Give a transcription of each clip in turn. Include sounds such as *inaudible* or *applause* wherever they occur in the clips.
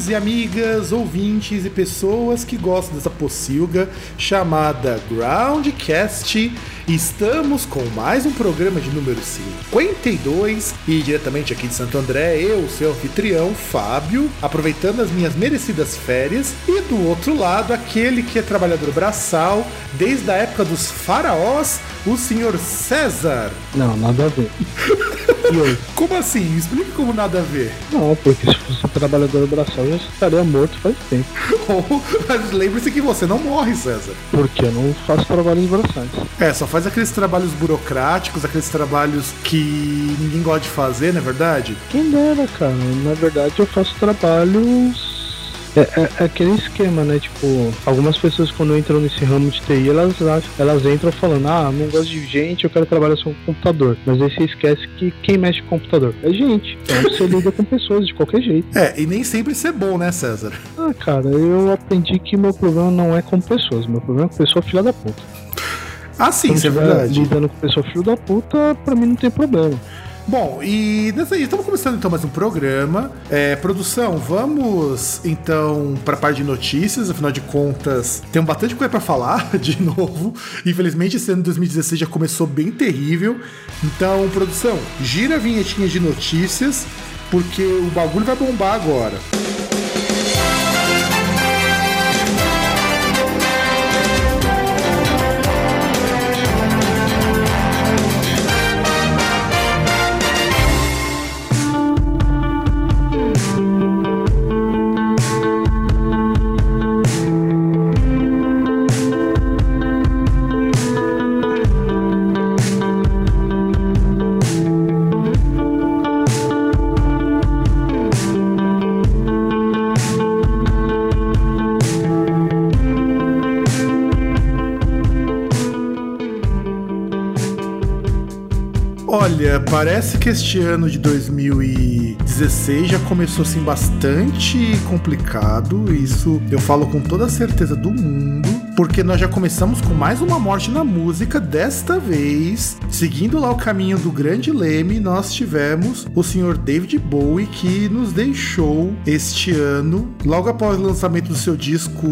Amigos e amigas, ouvintes e pessoas que gostam dessa pocilga chamada Groundcast. Estamos com mais um programa de número 52 e diretamente aqui de Santo André, eu, seu anfitrião, Fábio, aproveitando as minhas merecidas férias. E do outro lado, aquele que é trabalhador braçal desde a época dos faraós, o senhor César. Não, nada a ver. *laughs* Como assim? Explique como nada a ver. Não, porque se fosse trabalhador braçal, eu já estaria morto faz tempo. *laughs* Mas lembre-se que você não morre, César. Porque eu não faço trabalhos braçais. É, só faz aqueles trabalhos burocráticos, aqueles trabalhos que ninguém gosta de fazer, não é verdade? Quem dera, cara. Na verdade, eu faço trabalhos. É, é- é aquele esquema, né? Tipo, algumas pessoas quando entram nesse ramo de TI, elas, elas entram falando, ah, não gosto de gente, eu quero trabalhar só com computador. Mas aí você esquece que quem mexe com computador é gente. Então você *laughs* lida com pessoas de qualquer jeito. É, e nem sempre isso é bom, né, César? Ah, cara, eu aprendi que meu problema não é com pessoas, meu problema é com pessoa filha da puta. Ah, sim, isso é verdade. lidando com pessoa filho da puta, pra mim não tem problema. Bom, e nessa aí, estamos começando então mais um programa. É, produção, vamos então para a parte de notícias, afinal de contas, tem bastante coisa para falar *laughs* de novo. Infelizmente, esse ano de 2016 já começou bem terrível. Então, produção, gira a vinhetinha de notícias, porque o bagulho vai bombar agora. Olha, parece que este ano de 2016 já começou assim bastante complicado. Isso eu falo com toda a certeza do mundo, porque nós já começamos com mais uma morte na música. Desta vez, seguindo lá o caminho do grande Leme, nós tivemos o senhor David Bowie que nos deixou este ano, logo após o lançamento do seu disco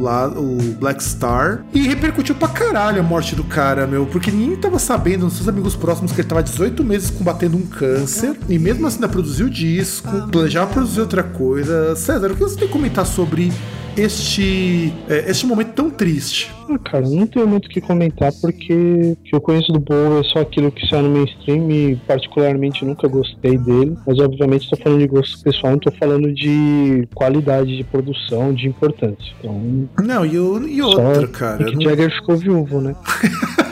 lá, o Black Star, e repercutiu pra caralho a morte do cara, meu, porque ninguém tava sabendo, nos seus amigos próximos, que ele tava 18 meses combatendo um câncer, e mesmo assim ainda produziu disco, planejava produzir outra coisa. César, o que você tem a comentar sobre este, é, este momento tão triste? Ah, cara, não tenho muito o que comentar porque o que eu conheço do Bowie é só aquilo que sai no mainstream e particularmente nunca gostei dele. Mas obviamente tô falando de gosto pessoal, não tô falando de qualidade de produção, de importância. Então, Não, e, o- e outra, cara. Não- Jagger ficou viúvo, né? *laughs*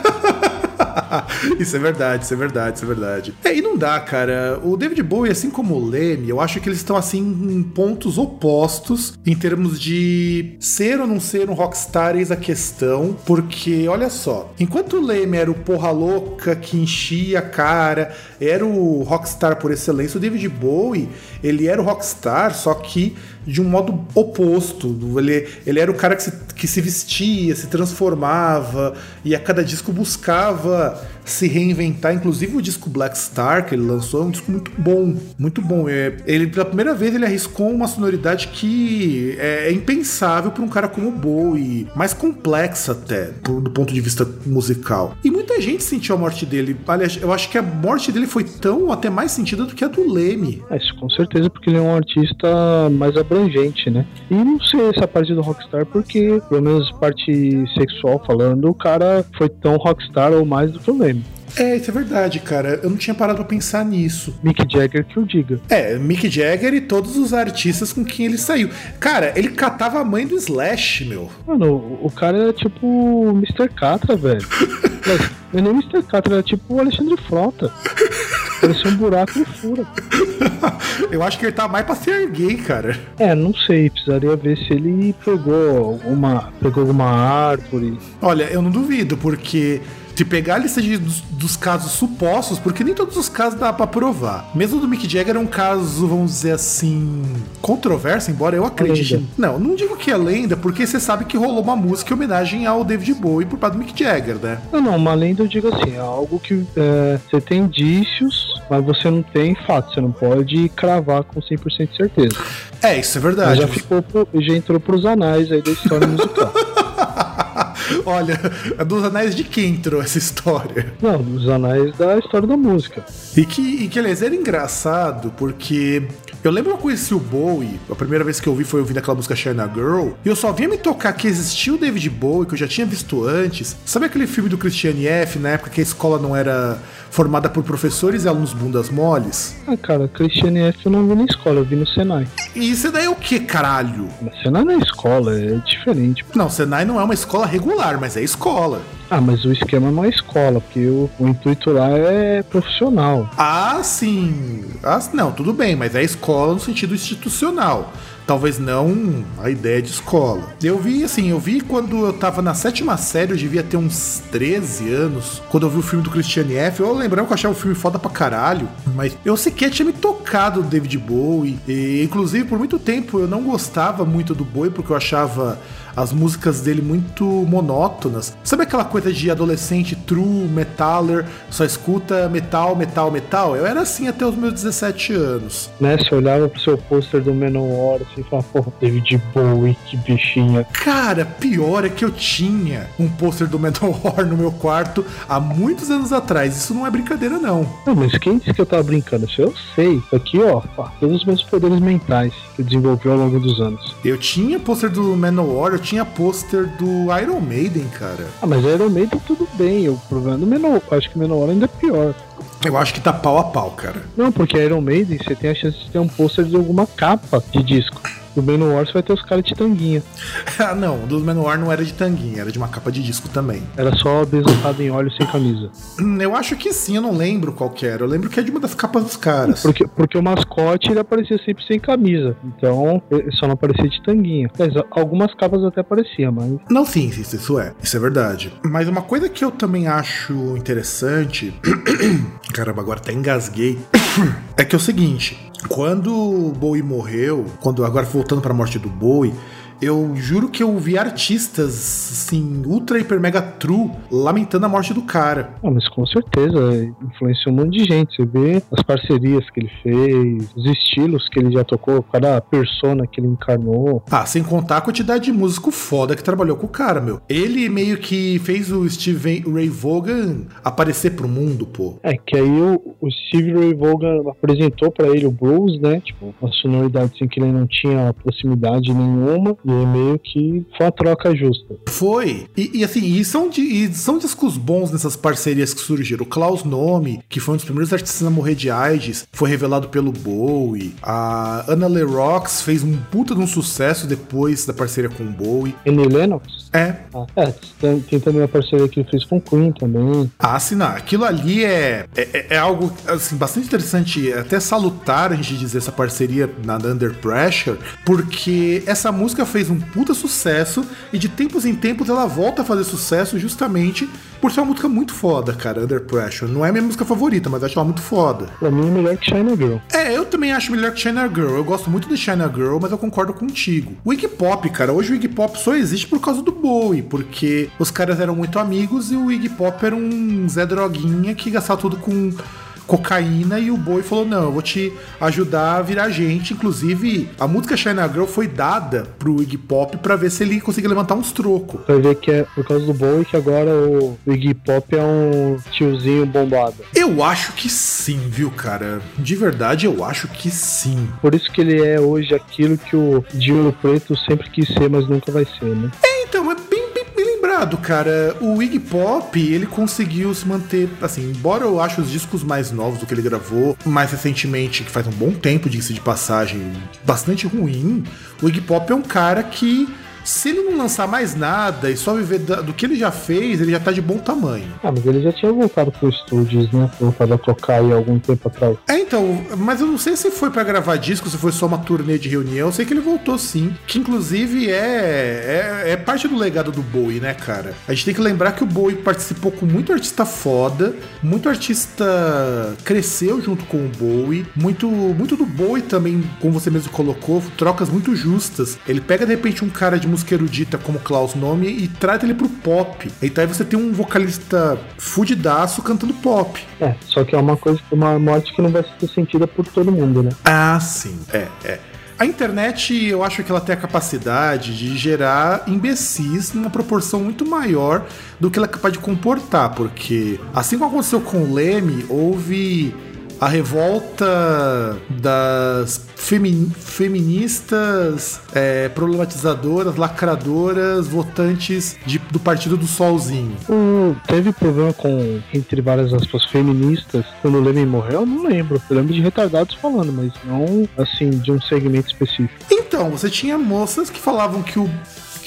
*laughs* isso é verdade, isso é verdade, isso é verdade. É, e não dá, cara. O David Bowie, assim como o Leme, eu acho que eles estão assim em pontos opostos em termos de ser ou não ser um rockstar, eis a questão. Porque, olha só, enquanto o Leme era o porra louca que enchia a cara, era o rockstar por excelência, o David Bowie, ele era o rockstar, só que de um modo oposto. Ele, ele era o cara que se, que se vestia, se transformava e a cada disco buscava se reinventar. Inclusive o disco Black Star que ele lançou é um disco muito bom, muito bom. É, ele pela primeira vez ele arriscou uma sonoridade que é, é impensável para um cara como o Bowie, mais complexa até do, do ponto de vista musical. E muita gente sentiu a morte dele. Aliás, eu acho que a morte dele foi tão até mais sentida do que a do Leme. É, isso com certeza, porque ele é um artista mais abrangente, né? E não sei essa parte do rockstar, porque, pelo menos parte sexual falando, o cara foi tão rockstar ou mais do que o Leme. É, isso é verdade, cara. Eu não tinha parado pra pensar nisso. Mick Jagger que eu diga. É, Mick Jagger e todos os artistas com quem ele saiu. Cara, ele catava a mãe do Slash, meu. Mano, o- o cara era tipo o Mr. Catra, velho. *laughs* Mas, Não é nem Mr. Catra, era tipo o Alexandre Frota. Parecia um buraco e fura. Eu acho que ele tá mais pra ser gay, cara. É, não sei, precisaria ver se ele pegou alguma, pegou alguma árvore. Olha, eu não duvido, porque se pegar a lista de- dos, dos casos supostos, porque nem todos os casos dá pra provar. Mesmo do Mick Jagger é um caso, vamos dizer assim, controverso, embora eu acredite. Não, não digo que é lenda, porque você sabe que rolou uma música em homenagem ao David Bowie por parte do Mick Jagger, né? Não, não, uma lenda eu digo assim, é algo que é, você tem indícios, mas você não tem fato, você não pode cravar com 100% de certeza. É, isso é Mas verdade. já ficou, pro- já entrou pros anais aí da história *laughs* musical. Olha, é dos anéis de quem entrou essa história? Não, dos anais da história da música. E que, e que aliás, era engraçado porque eu lembro que eu conheci o Bowie, a primeira vez que eu vi foi ouvindo aquela música China Girl, e eu só vinha me tocar que existia o David Bowie, que eu já tinha visto antes. Sabe aquele filme do Christian F, na época que a escola não era formada por professores e alunos bundas moles? Ah, cara, Christiane F eu não vi na escola, eu vi no Senai. E isso daí é o que, caralho? Mas Senai não é escola, é diferente. Não, Senai não é uma escola regular, mas é escola. Ah, mas o esquema não é escola, porque o, o intuito lá é profissional. Ah, sim. Ah, não, tudo bem, mas é escola no sentido institucional. Talvez não a ideia de escola. Eu vi, assim, eu vi quando eu tava na sétima série, eu devia ter uns 13 anos, quando eu vi o filme do Christiane F. Eu lembrava que eu achava o filme foda pra caralho, mas eu sequer tinha me tocado do David Bowie. E, inclusive, por muito tempo eu não gostava muito do Bowie, porque eu achava as músicas dele muito monótonas. Sabe aquela coisa de adolescente true, metaler, só escuta metal, metal, metal? Eu era assim até os meus 17 anos. Né? Você olhava pro seu pôster do Menor e falava, porra, David Bowie, que bichinha. Cara, pior é que eu tinha um pôster do Manowar *laughs* no meu quarto há muitos anos atrás. Isso não é brincadeira, não. Não, mas quem disse que eu tava brincando? Isso eu sei. Aqui, ó, todos os meus poderes mentais que desenvolveu ao longo dos anos. Eu tinha pôster do Manowar, eu tinha pôster do Iron Maiden, cara. Ah, mas Iron Maiden tudo bem. O problema do Menor, acho que Menor ainda é pior. Eu acho que tá pau a pau, cara. Não, porque Iron Maiden você tem a chance de ter um pôster de alguma capa de disco. Do Menor você vai ter os caras de tanguinha. *laughs* ah, não, o do Manowar não era de tanguinha, era de uma capa de disco também. Era só besuntado em óleo sem camisa. Hum, Eu acho que sim, eu não lembro qual que era. Eu lembro que é de uma das capas dos caras. Porque, porque o mascote ele aparecia sempre sem camisa. Então, só não aparecia de tanguinha. Mas algumas capas até apareciam, mas. Não, sim, isso, isso é. Isso é verdade. Mas uma coisa que eu também acho interessante. *coughs* Caramba, agora até engasguei. *coughs* é que é o seguinte: quando o Bowie morreu, quando agora voltando pra morte do Bowie. Eu juro que eu vi artistas, assim, ultra, hiper, mega true, lamentando a morte do cara. Ah, mas com certeza influenciou um monte de gente. Você vê as parcerias que ele fez, os estilos que ele já tocou, cada persona que ele encarnou. Ah, sem contar a quantidade de músico foda que trabalhou com o cara, meu. Ele meio que fez o Steve Ray Vaughan aparecer pro mundo, pô. É, que aí o, o Steve Ray Vaughan apresentou pra ele o blues, né? Tipo, uma sonoridade assim que ele não tinha proximidade nenhuma. E aí meio que foi uma troca justa. Foi. E, e, assim, e são, de, e são discos bons nessas parcerias que surgiram. O Klaus Nome, que foi um dos primeiros artistas a morrer de AIDS, foi revelado pelo Bowie. A Anna Lerox fez um puta de um sucesso depois da parceria com o Bowie. Annie Lennox? É. Ah, é, tem, tem também a parceria que ele fez com o Queen também. Ah, assinar. Aquilo ali é, é, é algo assim, bastante interessante, até salutar a gente dizer essa parceria na Under Pressure, porque essa música fez um puta sucesso e de tempos em tempos ela volta a fazer sucesso justamente por ser uma música muito foda, cara, Under Pressure. Não é minha música favorita, mas acho ela muito foda. Pra mim é melhor que China Girl. É, eu também acho melhor que China Girl. Eu gosto muito de China Girl, mas eu concordo contigo. O Iggy Pop, cara, hoje o Iggy Pop só existe por causa do Bowie, porque os caras eram muito amigos e o Iggy Pop era um Zé Droguinha que gastava tudo com cocaína e o Bowie falou: Não, eu vou te ajudar a virar gente. Inclusive, a música China Girl foi dada pro Iggy Pop pra ver se ele conseguia levantar uns trocos. Vai ver que é por causa do Bowie que agora o Iggy Pop é um tiozinho bombado. Eu acho que sim, viu, cara? De verdade, eu acho que sim. Por isso que ele é hoje aquilo que o Ouro Preto sempre quis ser, mas nunca vai ser, né? É, então, é cara. O Iggy Pop, ele conseguiu se manter, assim, embora eu ache os discos mais novos do que ele gravou, mais recentemente, que faz um bom tempo, diga-se de passagem, bastante ruim, o Iggy Pop é um cara que se ele não lançar mais nada e só viver do que ele já fez, ele já tá de bom tamanho. Ah, mas ele já tinha voltado pro estúdios, né? Voltado a tocar aí algum tempo atrás. É, então, mas eu não sei se foi pra gravar disco, se foi só uma turnê de reunião. Eu sei que ele voltou sim. Que inclusive é, é, é parte do legado do Bowie, né, cara? A gente tem que lembrar que o Bowie participou com muito artista foda, muito artista cresceu junto com o Bowie, muito, muito do Bowie também, como você mesmo colocou, trocas muito justas. Ele pega de repente um cara de música erudita como Klaus Nome e trata ele pro pop. Então aí você tem um vocalista fudidaço cantando pop. É, só que é uma coisa, uma morte que não vai ser sentida por todo mundo, né? Ah, sim. É, é. A internet, eu acho que ela tem a capacidade de gerar imbecis numa proporção muito maior do que ela é capaz de comportar, porque assim como aconteceu com o Leme, houve a revolta das femi- feministas é, problematizadoras, lacradoras, votantes de- do Partido do Solzinho. O- teve problema com, entre várias aspas, feministas quando o Leme morreu? Eu não lembro. Eu lembro de retardados falando, mas não, assim, de um segmento específico. Então, você tinha moças que falavam que o,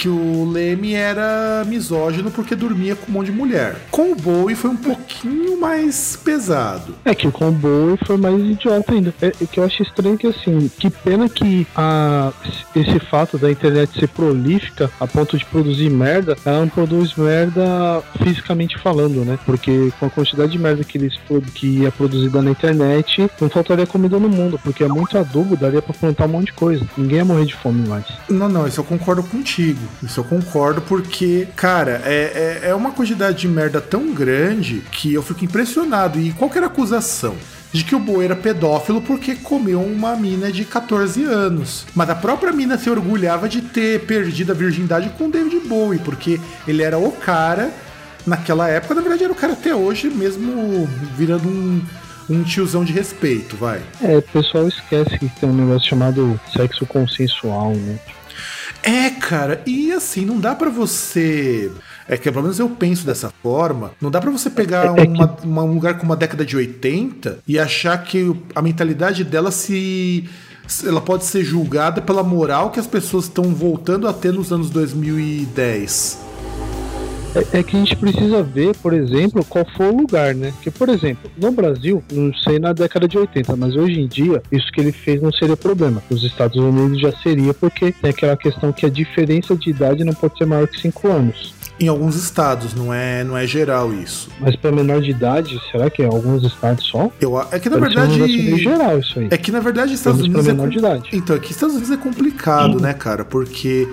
que o Leme era misógino porque dormia com um monte de mulher. Com o Bowie foi um pouquinho mais pesado. É que com o Bowie foi mais idiota ainda. É, é que eu acho estranho que, assim, que pena que a, esse fato da internet ser prolífica a ponto de produzir merda, ela não produz merda fisicamente falando, né? Porque com a quantidade de merda que eles que é produzida na internet, não faltaria comida no mundo, porque é muito adubo, daria pra plantar um monte de coisa. Ninguém ia morrer de fome mais. Não, não, isso eu concordo contigo. Isso eu concordo porque, cara, é, é, é uma quantidade de merda tão grande que eu fico impressionado. E qualquer acusação de que o Bowie era pedófilo porque comeu uma mina de 14 anos. Mas a própria mina se orgulhava de ter perdido a virgindade com o David Bowie, porque ele era o cara naquela época, na verdade era o cara até hoje, mesmo virando um, um tiozão de respeito, vai. É, o pessoal esquece que tem um negócio chamado sexo consensual, né? É, cara, e assim, não dá pra você. É que pelo menos eu penso dessa forma. Não dá pra você pegar É que- uma- uma- um lugar com uma década de 80 e achar que a mentalidade dela se. se- Ela pode ser julgada pela moral que as pessoas estão voltando a ter nos anos 2010. É, é que a gente precisa ver, por exemplo, qual foi o lugar, né? Porque, por exemplo, no Brasil, não sei na década de 80, mas hoje em dia, isso que ele fez não seria problema. Nos Estados Unidos já seria, porque tem aquela questão que a diferença de idade não pode ser maior que 5 anos. Em alguns estados, não é, não é geral isso. Mas para menor de idade, será que é alguns estados só? Eu, é que na Pode ser um verdade. geral isso aí. É que na verdade Estados Unidos é menor com- de idade. Então, aqui nos Estados Unidos é complicado, né, cara? Porque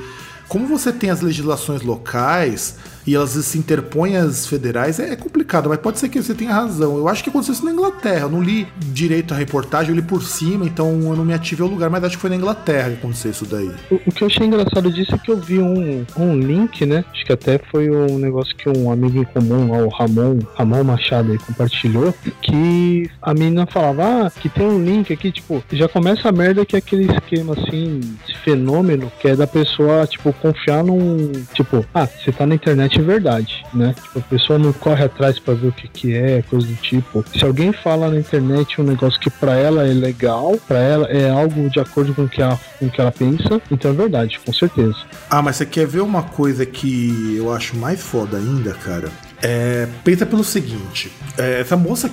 como você tem as legislações locais e elas se interpõem às federais, é é complicado, mas pode ser que você tenha razão. Eu acho que aconteceu isso na Inglaterra. Eu não li direito a reportagem, eu li por cima, então eu não me ativei ao lugar, mas acho que foi na Inglaterra que aconteceu isso daí. O, o que eu achei engraçado disso é que eu vi um, um link, né? Acho que até foi um negócio que um amigo em comum, lá, o Ramon, Ramon Machado, aí, compartilhou, que a menina falava, ah, que tem um link aqui, tipo, já começa a merda que é aquele esquema, assim, esse fenômeno, que é da pessoa, tipo, confiar num, tipo, ah, você tá na internet é verdade, né? Tipo, a pessoa não corre atrás pra ver o que que é, coisa do tipo. Se alguém fala na internet um negócio que pra ela é legal, pra ela é algo de acordo com o que ela, com o que ela pensa, então é verdade, com certeza. Ah, mas você quer ver uma coisa que eu acho mais foda ainda, cara? É, pensa pelo seguinte: é, essa moça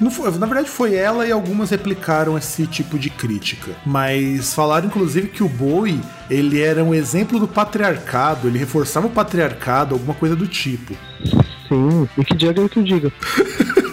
não foi- na verdade, foi ela e algumas replicaram esse tipo de crítica. Mas falaram, inclusive, que o Bowie ele era um exemplo do patriarcado, ele reforçava o patriarcado, alguma coisa do tipo. Sim, e que diga que eu diga. *laughs*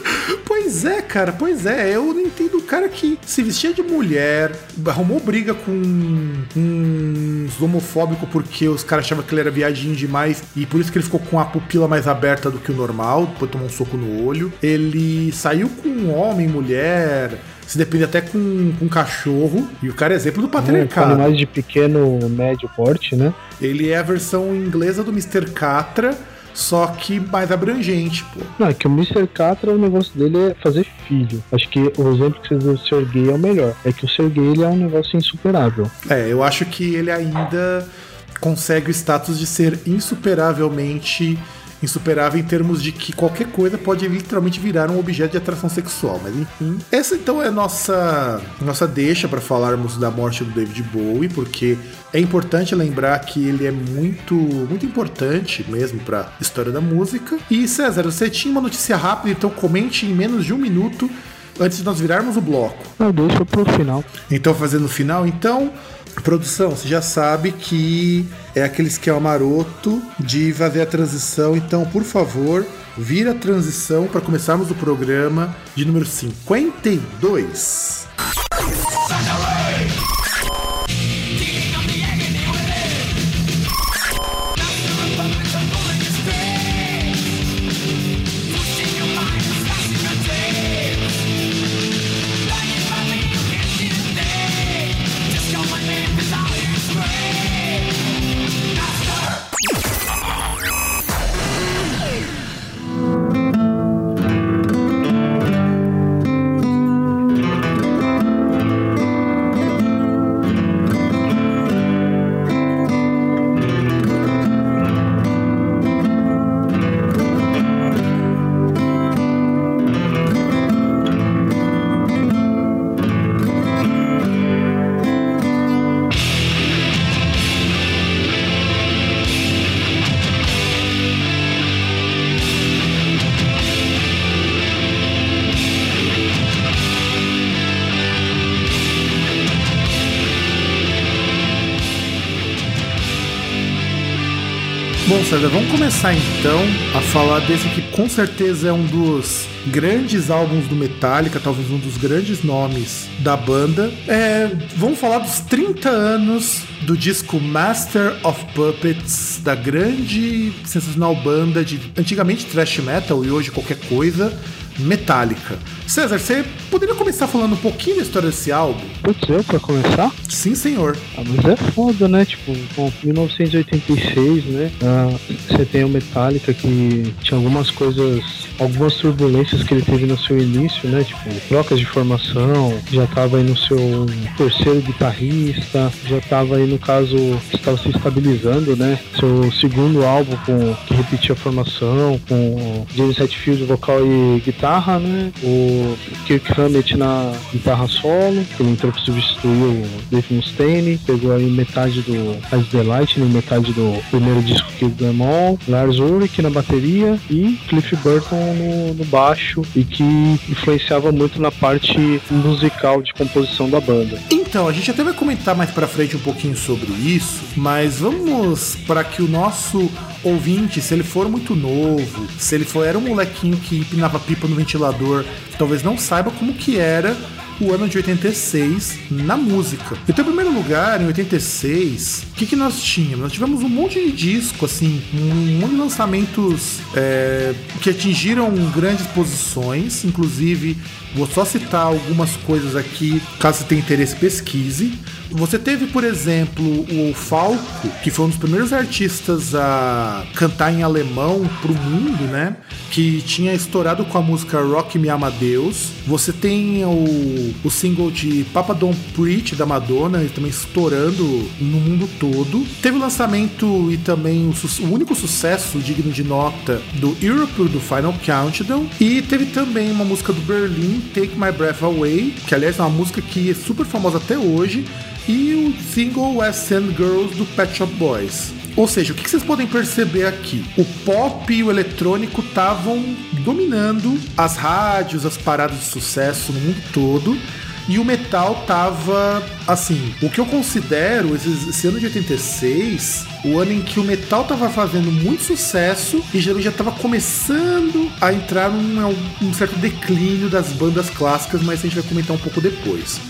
Pois é, cara, pois é. Eu não entendo o cara que se vestia de mulher, arrumou briga com uns homofóbicos porque os caras achavam que ele era viadinho demais e por isso que ele ficou com a pupila mais aberta do que o normal, depois tomou um soco no olho. Ele saiu com um homem, mulher, se depende até com, com um cachorro. E o cara é exemplo do É, patriarcado. animais de pequeno, médio porte, né? Ele é a versão inglesa do Mr. Catra, só que mais abrangente, pô. Não, é que o Mr. Catra, o negócio dele é fazer filho. Acho que o exemplo que você deu do ser gay é o melhor. É que o ser gay ele é um negócio insuperável. É, eu acho que ele ainda consegue o status de ser insuperavelmente insuperável em termos de que qualquer coisa pode literalmente virar um objeto de atração sexual. Mas enfim, essa então é a nossa, nossa deixa para falarmos da morte do David Bowie, porque é importante lembrar que ele é muito, muito importante mesmo para a história da música. E César, você tinha uma notícia rápida, então comente em menos de um minuto antes de nós virarmos o bloco. Não, deixa pro final. Então, fazendo o final, então, produção, você já sabe que é aquele esquema maroto de fazer a transição. Então, por favor, vira a transição para começarmos o programa de número 52. César, vamos começar então a falar desse que com certeza é um dos grandes álbuns do Metallica, talvez um dos grandes nomes da banda. É, vamos falar dos 30 anos do disco Master of Puppets, da grande, sensacional banda de antigamente thrash metal e hoje qualquer coisa, Metallica. César, você poderia começar falando um pouquinho da história desse álbum? Putz, eu pra começar? Sim, senhor. Ah, mas é foda, né? Tipo, bom, 1986, né? Ah, você tem o Metallica que tinha algumas coisas, algumas turbulências que ele teve no seu início, né? Tipo, trocas de formação, já tava aí no seu terceiro guitarrista, já tava aí no caso, estava se estabilizando, né? Seu segundo álbum com que repetia a formação, com James Hetfield vocal e guitarra, né? O Kirk Hammett na guitarra solo, que ele entrou para substituir o Dave Mustaine, pegou aí metade do As The Lightning, metade do primeiro disco que do Demol, Lars Ulrich na bateria e Cliff Burton no, no baixo e que influenciava muito na parte musical de composição da banda. Então, a gente até vai comentar mais pra frente um pouquinho sobre isso, mas vamos para que o nosso ouvinte, se ele for muito novo, se ele for era um molequinho que empinava pipa no ventilador, talvez não saiba como que era o ano de 86 na música. Então, em primeiro lugar, em 86, o que, que nós tínhamos? Nós tivemos um monte de disco, assim, um monte de lançamentos é, que atingiram grandes posições, inclusive vou só citar algumas coisas aqui, caso você tenha interesse, pesquise. Você teve, por exemplo, o Falco, que foi um dos primeiros artistas a cantar em alemão pro mundo, né? Que tinha estourado com a música Rock Me Amadeus. Você tem o, o single de Papa Don't Preach da Madonna, também estourando no mundo todo. Teve o lançamento e também o, o único sucesso digno de nota do Europe do Final Countdown. E teve também uma música do Berlim, Take My Breath Away, que aliás é uma música que é super famosa até hoje e o single West End Girls do Pet Shop Boys. Ou seja, o que vocês podem perceber aqui? O pop e o eletrônico estavam dominando as rádios, as paradas de sucesso no mundo todo. E o metal tava, assim, o que eu considero esse, esse ano de 86, o ano em que o metal tava fazendo muito sucesso e já, tava começando a entrar num um certo declínio das bandas clássicas, mas a gente vai comentar um pouco depois.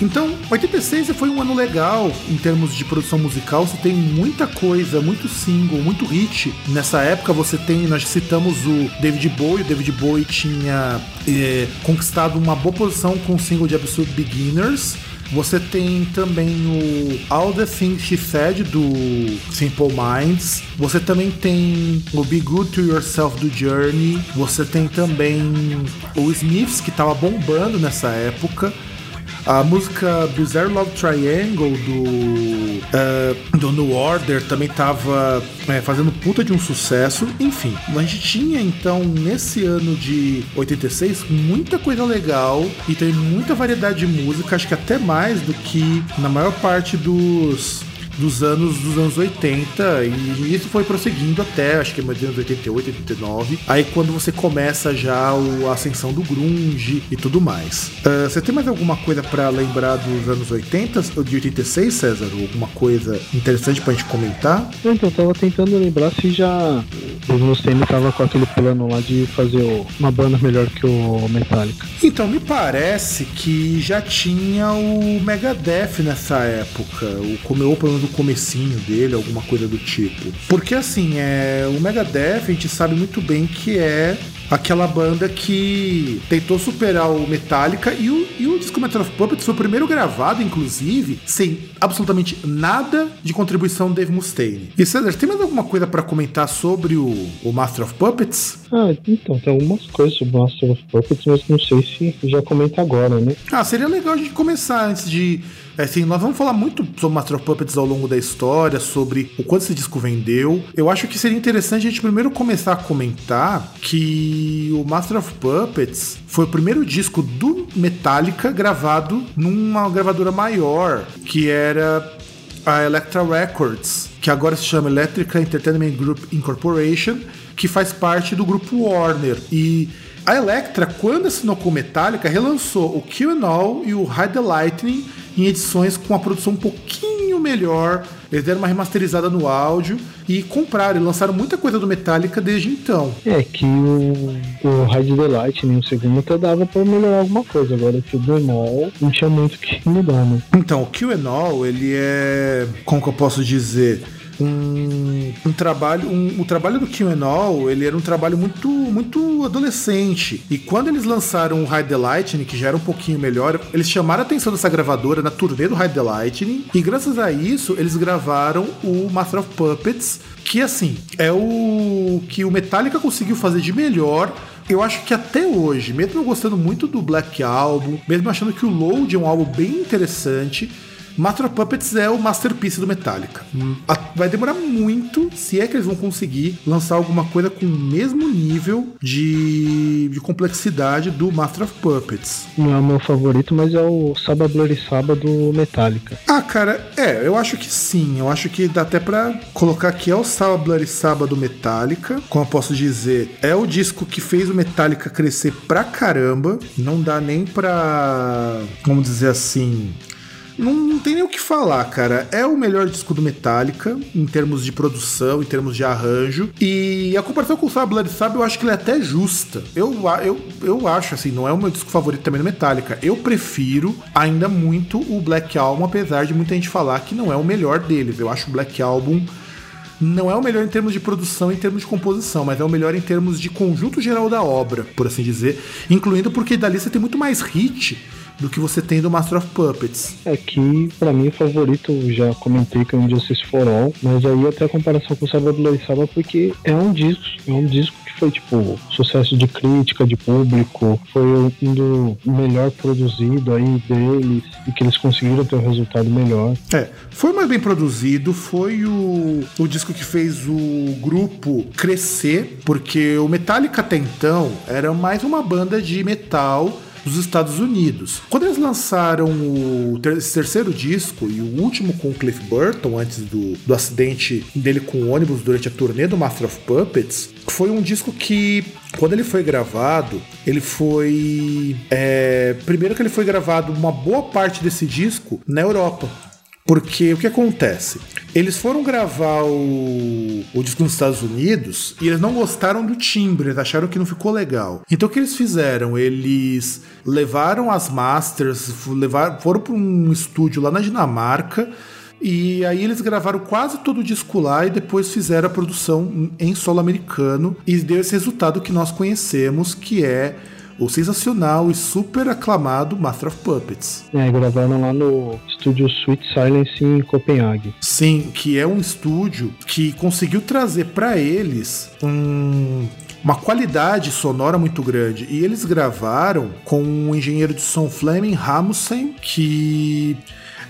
Então, 86 foi um ano legal em termos de produção musical. Você tem muita coisa, muito single, muito hit. Nessa época você tem, nós citamos o David Bowie. O David Bowie tinha eh, conquistado uma boa posição com o single de Absolute Beginners. Você tem também o All the Things She Said do Simple Minds. Você também tem o Be Good to Yourself do Journey. Você tem também o Smiths que estava bombando nessa época. A música Bizarre Love Triangle do, uh, do New Order também tava é, fazendo puta de um sucesso. Enfim, a gente tinha então nesse ano de 86 muita coisa legal e tem muita variedade de música, acho que até mais do que na maior parte dos dos anos dos anos 80 e isso foi prosseguindo até acho que mais anos 88, 89. Aí quando você começa já o, a ascensão do grunge e tudo mais. Uh, você tem mais alguma coisa para lembrar dos anos 80 ou de 86, César? Alguma coisa interessante pra gente comentar? Então, eu tava tentando lembrar se já o Mustaine tava com aquele plano lá de fazer uma banda melhor que o Metallica. Então, me parece que já tinha o Megadeth nessa época, o comeu pelo menos do comecinho dele, alguma coisa do tipo. Porque assim, é, o Megadeth a gente sabe muito bem que é aquela banda que tentou superar o Metallica e o, e o disco Metal of Puppets foi o primeiro gravado, inclusive, sem absolutamente nada de contribuição do Dave Mustaine. E César, tem mais alguma coisa para comentar sobre o, o Master of Puppets? Ah, então, tem algumas coisas sobre o Master of Puppets, mas não sei se já comenta agora, né? Ah, seria legal a gente começar antes de assim, nós vamos falar muito sobre Master of Puppets ao longo da história, sobre o quanto esse disco vendeu. Eu acho que seria interessante a gente primeiro começar a comentar que o Master of Puppets foi o primeiro disco do Metallica gravado numa gravadora maior, que era a Elektra Records, que agora se chama Electrica Entertainment Group Incorporation, que faz parte do grupo Warner. E a Elektra, quando assinou com Metallica, relançou o Kill and All e o Hide the Lightning em edições com a produção um pouquinho melhor. Eles deram uma remasterizada no áudio e compraram e lançaram muita coisa do Metallica desde então. É que o, o Hide the Lightning, o segundo, até dava pra melhorar alguma coisa. Agora o Kill and All não tinha muito o que mudar, né? Então, o Kill and All, ele é. Como que eu posso dizer? Um, um trabalho, um, o trabalho do QAnon, ele era um trabalho muito, muito adolescente. E quando eles lançaram o Hide the Lightning, que já era um pouquinho melhor, eles chamaram a atenção dessa gravadora na turnê do Hide the Lightning. E graças a isso, eles gravaram o Master of Puppets, que assim, é o que o Metallica conseguiu fazer de melhor eu acho que até hoje, mesmo eu gostando muito do Black Album, mesmo achando que o Load é um álbum bem interessante, Master of Puppets é o masterpiece do Metallica. Vai demorar muito, se é que eles vão conseguir, lançar alguma coisa com o mesmo nível de, de complexidade do Master of Puppets. Não é o meu favorito, mas é o Saba Bloody Saba do Metallica. Ah, cara, é, eu acho que sim. Eu acho que dá até pra colocar que é o Saba Bloody Saba do Metallica. Como eu posso dizer, é o disco que fez o Metallica crescer pra caramba. Não dá nem pra, vamos dizer assim, não, não, tem nem o que falar, cara. É o melhor disco do Metallica, em termos de produção, em termos de arranjo. E a comparação com o Fab Blood Sab, eu acho que ela é até justa. Eu, eu, eu acho, assim, não é o meu disco favorito também do Metallica. Eu prefiro ainda muito o Black Album, apesar de muita gente falar que não é o melhor deles. Eu acho o Black Album não é o melhor em termos de produção, em termos de composição, mas é o melhor em termos de conjunto geral da obra, por assim dizer. Incluindo porque dali você tem muito mais hit do que você tem do Master of Puppets. É que, para mim, o favorito, já comentei que é um Justice for All, mas aí até a comparação com o Salvador e Saba, porque é um disco, é um disco que foi, tipo, sucesso de crítica, de público, foi um do melhor produzido aí deles, e que eles conseguiram ter um resultado melhor. É, foi mais bem produzido, foi o, o disco que fez o grupo crescer, porque o Metallica até então era mais uma banda de metal dos Estados Unidos. Quando eles lançaram o ter terceiro disco e o último com o Cliff Burton, antes do, do acidente dele com o ônibus durante a turnê do Master of Puppets, foi um disco que, quando ele foi gravado, ele foi. É, primeiro que ele foi gravado uma boa parte desse disco na Europa. Porque o que acontece? Eles foram gravar o, o disco nos Estados Unidos e eles não gostaram do timbre, eles acharam que não ficou legal. Então o que eles fizeram? Eles levaram as masters, levaram, foram para um estúdio lá na Dinamarca. E aí eles gravaram quase todo o disco lá e depois fizeram a produção em solo americano e deu esse resultado que nós conhecemos, que é o sensacional e super aclamado Master of Puppets. É, gravaram lá no estúdio Sweet Silence em Copenhague. Sim, que é um estúdio que conseguiu trazer para eles um uma qualidade sonora muito grande. E eles gravaram com um engenheiro de som Fleming Rasmussen, que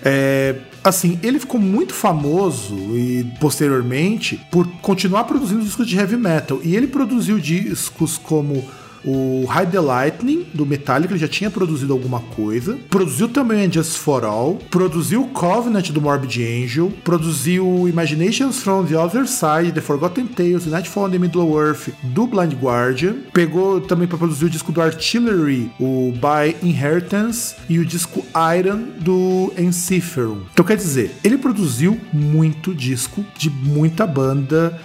é, assim, ele ficou muito famoso e posteriormente por continuar produzindo discos de heavy metal. E ele produziu discos como o Hide the Lightning, do Metallica, ele já tinha produzido alguma coisa. Produziu também Just For All. Produziu Covenant, do Morbid Angel. Produziu Imaginations from the Other Side, The Forgotten Tales, Nightfall on the Middle Earth, do Blind Guardian. Pegou também para produzir o disco do Artillery, o By Inheritance, e o disco Iron, do Enciferum. Então quer dizer, ele produziu muito disco de muita banda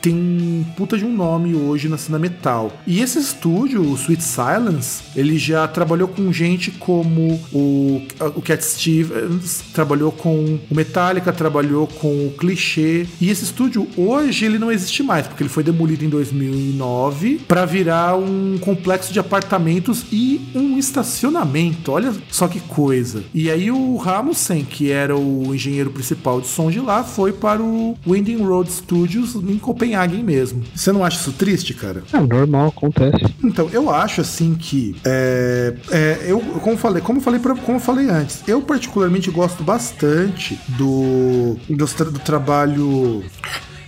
tem puta de um nome hoje na cena metal. E esse estúdio, o Sweet Silence, ele já trabalhou com gente como o, o Cat Stevens, trabalhou com o Metallica, trabalhou com o Clichê. E esse estúdio hoje ele não existe mais, porque ele foi demolido em 2009 para virar um complexo de apartamentos e um estacionamento. Olha só que coisa. E aí o Ramussen, que era o engenheiro principal de som de lá, foi para o Winding Road Studios em Copenhague Copenhagen mesmo. Você não acha isso triste, cara? É normal, acontece. Então, eu acho assim que. É, é, eu, como falei, como falei, pra, como falei antes, eu particularmente gosto bastante do, do, do trabalho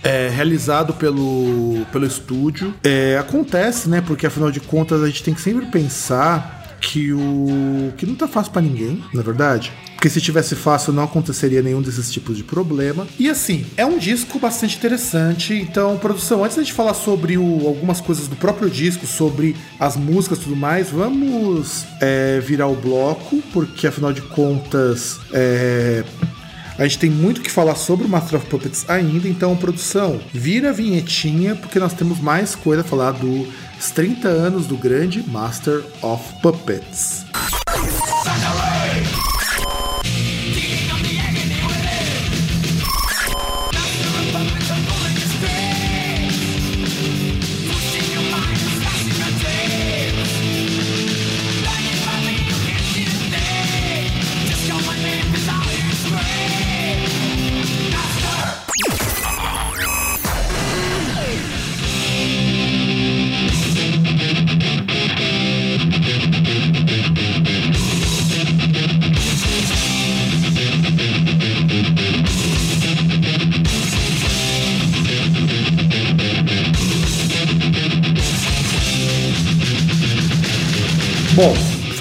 é, realizado pelo, pelo estúdio. É, acontece, né? Porque afinal de contas a gente tem que sempre pensar que o que não tá fácil para ninguém, na é verdade. Porque se tivesse fácil não aconteceria nenhum desses tipos de problema. E assim, é um disco bastante interessante. Então, produção, antes da gente falar sobre o, algumas coisas do próprio disco, sobre as músicas e tudo mais, vamos é, virar o bloco, porque afinal de contas. É, a gente tem muito que falar sobre o Master of Puppets ainda, então, produção, vira a vinhetinha, porque nós temos mais coisa a falar dos 30 anos do grande Master of Puppets.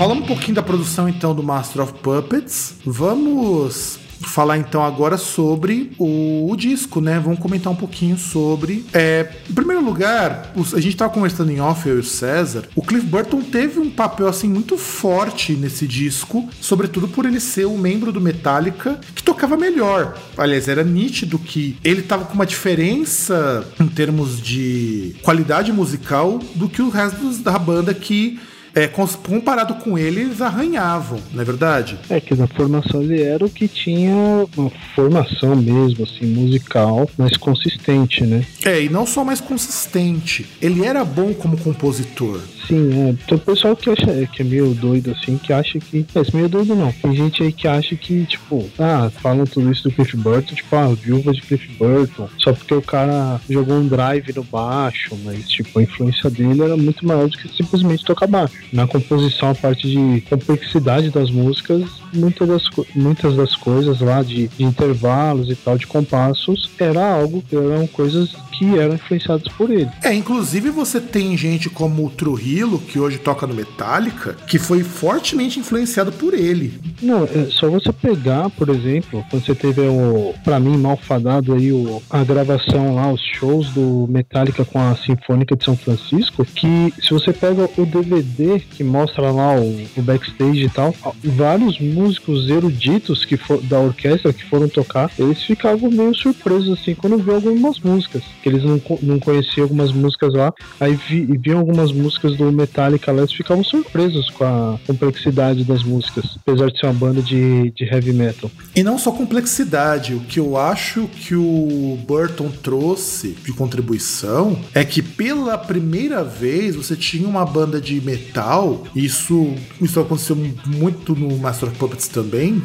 Falando um pouquinho da produção então do Master of Puppets, vamos falar então agora sobre o, o, disco, né? Vamos comentar um pouquinho sobre. É, em primeiro lugar, os, a gente estava conversando em off, eu e o César. O Cliff Burton teve um papel assim muito forte nesse disco, sobretudo por ele ser o um membro do Metallica que tocava melhor. Aliás, era nítido que ele estava com uma diferença em termos de qualidade musical do que o resto da banda que é, comparado com ele, eles arranhavam, não é verdade? É que na formação ele era o que tinha uma formação mesmo, assim, musical, mais consistente, né? É, e não só mais consistente, ele era bom como compositor. Sim, é. Tem o pessoal que acha é, que é meio doido, assim, que acha que. É, meio doido não. Tem gente aí que acha que, tipo, ah, falam tudo isso do Cliff Burton, tipo, ah, viúva de Cliff Burton, só porque o cara jogou um drive no baixo, mas, tipo, a influência dele era muito maior do que simplesmente tocar baixo na composição, a parte de complexidade das músicas, muitas das, muitas das coisas lá de, de intervalos e tal, de compassos, era algo, eram coisas que eram influenciadas por ele. É, inclusive você tem gente como o Trujillo, que hoje toca no Metallica, que foi fortemente influenciado por ele. Não, é só você pegar, por exemplo, quando você teve o, para mim, malfadado aí, o, a gravação lá, os shows do Metallica com a Sinfônica de São Francisco, que se você pega o DVD que mostra lá o, o backstage e tal, vários músicos eruditos que for, da orquestra que foram tocar, eles ficavam meio surpresos assim quando viam algumas músicas, que eles não, não conheciam algumas músicas lá, aí vi, viam algumas músicas do Metallica lá, eles ficavam surpresos com a complexidade das músicas, apesar de ser uma banda de, de heavy metal. E não só complexidade, o que eu acho que o Burton trouxe de contribuição é que pela primeira vez você tinha uma banda de metal isso, isso aconteceu muito no Master of Puppets também.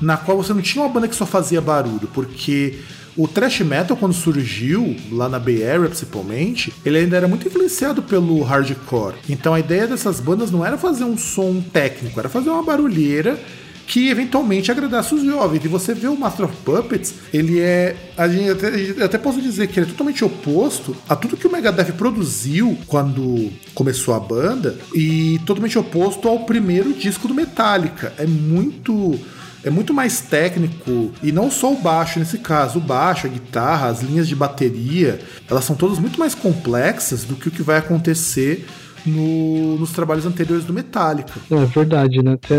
na qual você não tinha uma banda que só fazia barulho, porque o thrash metal, quando surgiu, lá na Bay Area principalmente, ele ainda era muito influenciado pelo hardcore. Então a ideia dessas bandas não era fazer um som técnico, era fazer uma barulheira que eventualmente agradasse os jovens. E você vê o Master of Puppets, ele é. A gente até, até posso dizer que ele é totalmente oposto a tudo que o Megadeth produziu quando começou a banda e totalmente oposto ao primeiro disco do Metallica. É muito é muito mais técnico e não só o baixo nesse caso, o baixo, a guitarra, as linhas de bateria, elas são todas muito mais complexas do que o que vai acontecer no, nos trabalhos anteriores do Metallica. É verdade, né? Até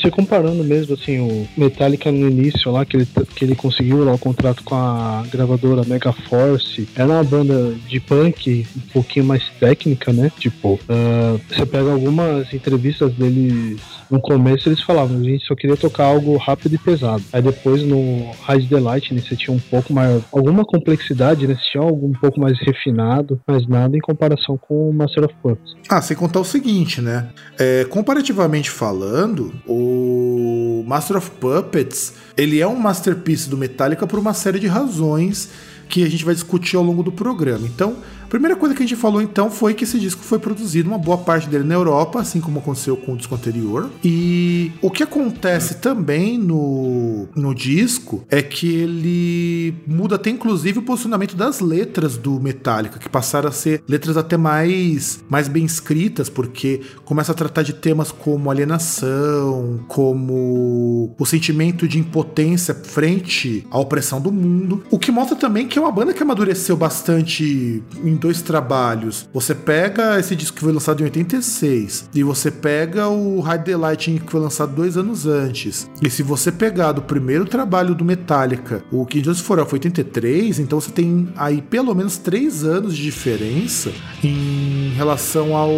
se comparando mesmo, assim, o Metallica no início lá, que ele, que ele conseguiu lá o contrato com a gravadora Mega Force, era uma banda de punk um pouquinho mais técnica, né? Tipo, uh, você pega algumas entrevistas deles no começo eles falavam, a gente só queria tocar algo rápido e pesado. Aí depois no Hide the Light, né, você tinha um pouco mais, alguma complexidade, né, você tinha algo um pouco mais refinado, mas nada em comparação com o Master of Puppets. Ah, sem contar o seguinte, né? É, comparativamente falando, o Master of Puppets ele é um masterpiece do Metallica por uma série de razões que a gente vai discutir ao longo do programa. Então, primeira coisa que a gente falou então foi que esse disco foi produzido, uma boa parte dele na Europa, assim como aconteceu com o disco anterior. E o que acontece também no, no disco é que ele muda até inclusive o posicionamento das letras do Metallica, que passaram a ser letras até mais, mais bem escritas, porque começa a tratar de temas como alienação, como o sentimento de impotência frente à opressão do mundo. O que mostra também que é uma banda que amadureceu bastante em dois trabalhos. Você pega esse disco que foi lançado em 86 e você pega o Hide the Lightning que foi lançado dois anos antes. E se você pegar do primeiro trabalho do Metallica, o que Justice for All foi 83, então você tem aí pelo menos três anos de diferença em relação ao,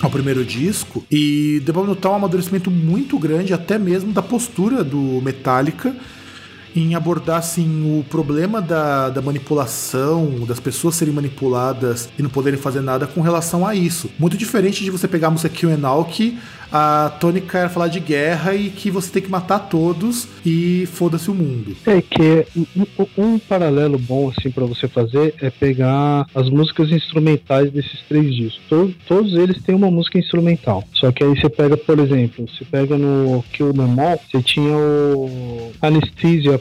ao primeiro disco. E deu pra notar um amadurecimento muito grande, até mesmo da postura do Metallica em abordar assim o problema da, da manipulação, das pessoas serem manipuladas e não poderem fazer nada com relação a isso. Muito diferente de você pegar a música Kill que a tônica era falar de guerra e que você tem que matar todos e foda-se o mundo. É que um, paralelo bom assim para você fazer é pegar as músicas instrumentais desses três discos. Todos, todos eles têm uma música instrumental. Só que aí você pega, por exemplo, você pega no Kill Them All, você tinha o Anesthesia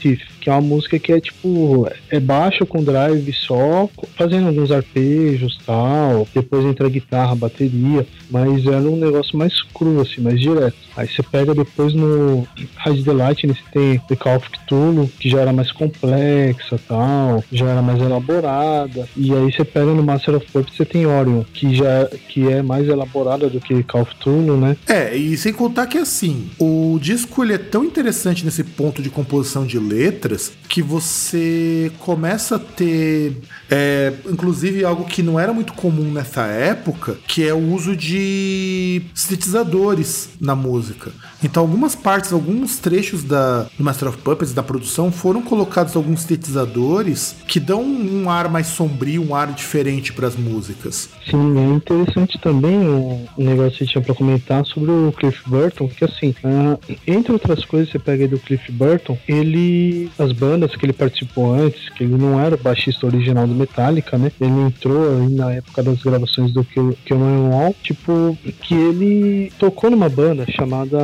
Teeth, que é uma música que é tipo é baixo com drive só, fazendo alguns arpejos tal. Depois entra guitarra, bateria, mas era um negócio mais mais cru, assim, mais direto. Aí você pega depois no Hide the Light, você tem The Call of Cthulhu, que já era mais complexa tal, já era mais elaborada. E aí você pega no Master of Puppets, você tem Orion, que já que é mais elaborada do que Call of Cthulhu, né? É, e sem contar que assim, o disco ele é tão interessante nesse ponto de composição de letras que você começa a ter, é, inclusive algo que não era muito comum nessa época, que é o uso de sintetizadores na música. Então, algumas partes, alguns trechos da, do Master of Puppets, da produção, foram colocados alguns sintetizadores que dão um ar mais sombrio, um ar diferente para as músicas. Sim, é interessante também o negócio que tinha para comentar sobre o Cliff Burton, que assim, uh, entre outras coisas, você pega aí do Cliff Burton, ele, as bandas que ele participou antes, que ele não era baixista original do Metallica, né? Ele entrou aí na época das gravações do Kill, Kill Wall, tipo, que ele tocou numa banda chamada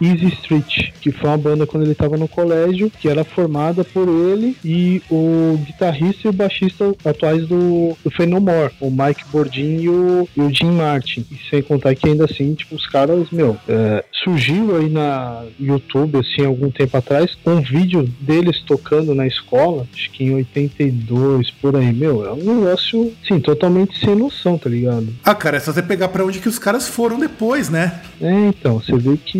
Easy Street, que foi uma banda quando ele estava no colégio, que era formada por ele e o guitarrista e o baixista atuais do, do Fenomore, o Mike Bordin e o, e o Jim Martin. E sem contar que ainda assim, tipo, os caras, meu, é, surgiu aí na YouTube, assim, algum tempo atrás, um vídeo deles tocando na escola, acho que em 82, por aí, meu, é um negócio, sim, totalmente sem noção, tá ligado? Ah, cara, é só você pegar pra onde que os caras foram depois depois, né? É, então, você vê que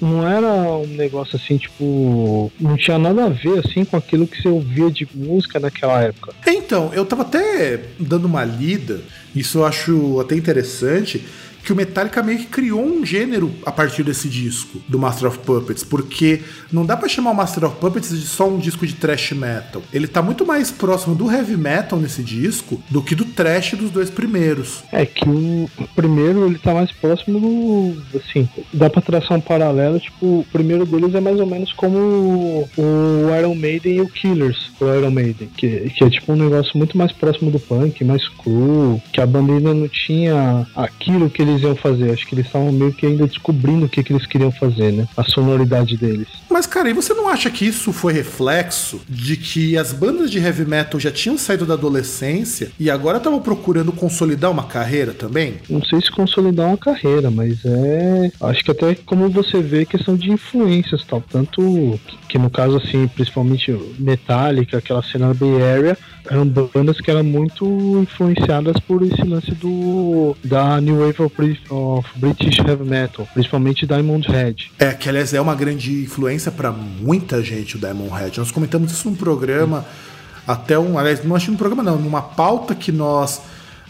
não era um negócio assim, tipo. Não tinha nada a ver, assim, com aquilo que você ouvia de música naquela época. Então, eu tava até dando uma lida, isso eu acho até interessante que o Metallica meio que criou um gênero a partir desse disco, do Master of Puppets, porque não dá para chamar o Master of Puppets de só um disco de thrash metal. Ele tá muito mais próximo do heavy metal nesse disco do que do thrash dos dois primeiros. É que o primeiro ele tá mais próximo do. Assim, dá pra traçar um paralelo. Tipo, o primeiro deles é mais ou menos como o Iron Maiden e o Killers, o Iron Maiden, que, que é tipo um negócio muito mais próximo do punk, mais cru, que a banda ainda não tinha aquilo que eles iam fazer. Acho que eles estavam meio que ainda descobrindo o que, que eles queriam fazer, né? A sonoridade deles. Mas, cara, e você não acha que isso foi reflexo de que as bandas de heavy metal já tinham saído da adolescência e agora estavam procurando consolidar uma carreira também? Não sei se consolidar uma carreira, mas é. Acho que até como você vê questão de influências tal. Tanto que no caso, assim, principalmente Metallica, aquela cena da Bay Area, eram bandas que eram muito influenciadas por esse lance do da New Wave of, of British Heavy Metal, principalmente Diamond Head. É, que aliás é uma grande influência pra muita gente o Diamond Head. Nós comentamos isso num programa, até um. Aliás, não acho num programa, não, numa pauta que nós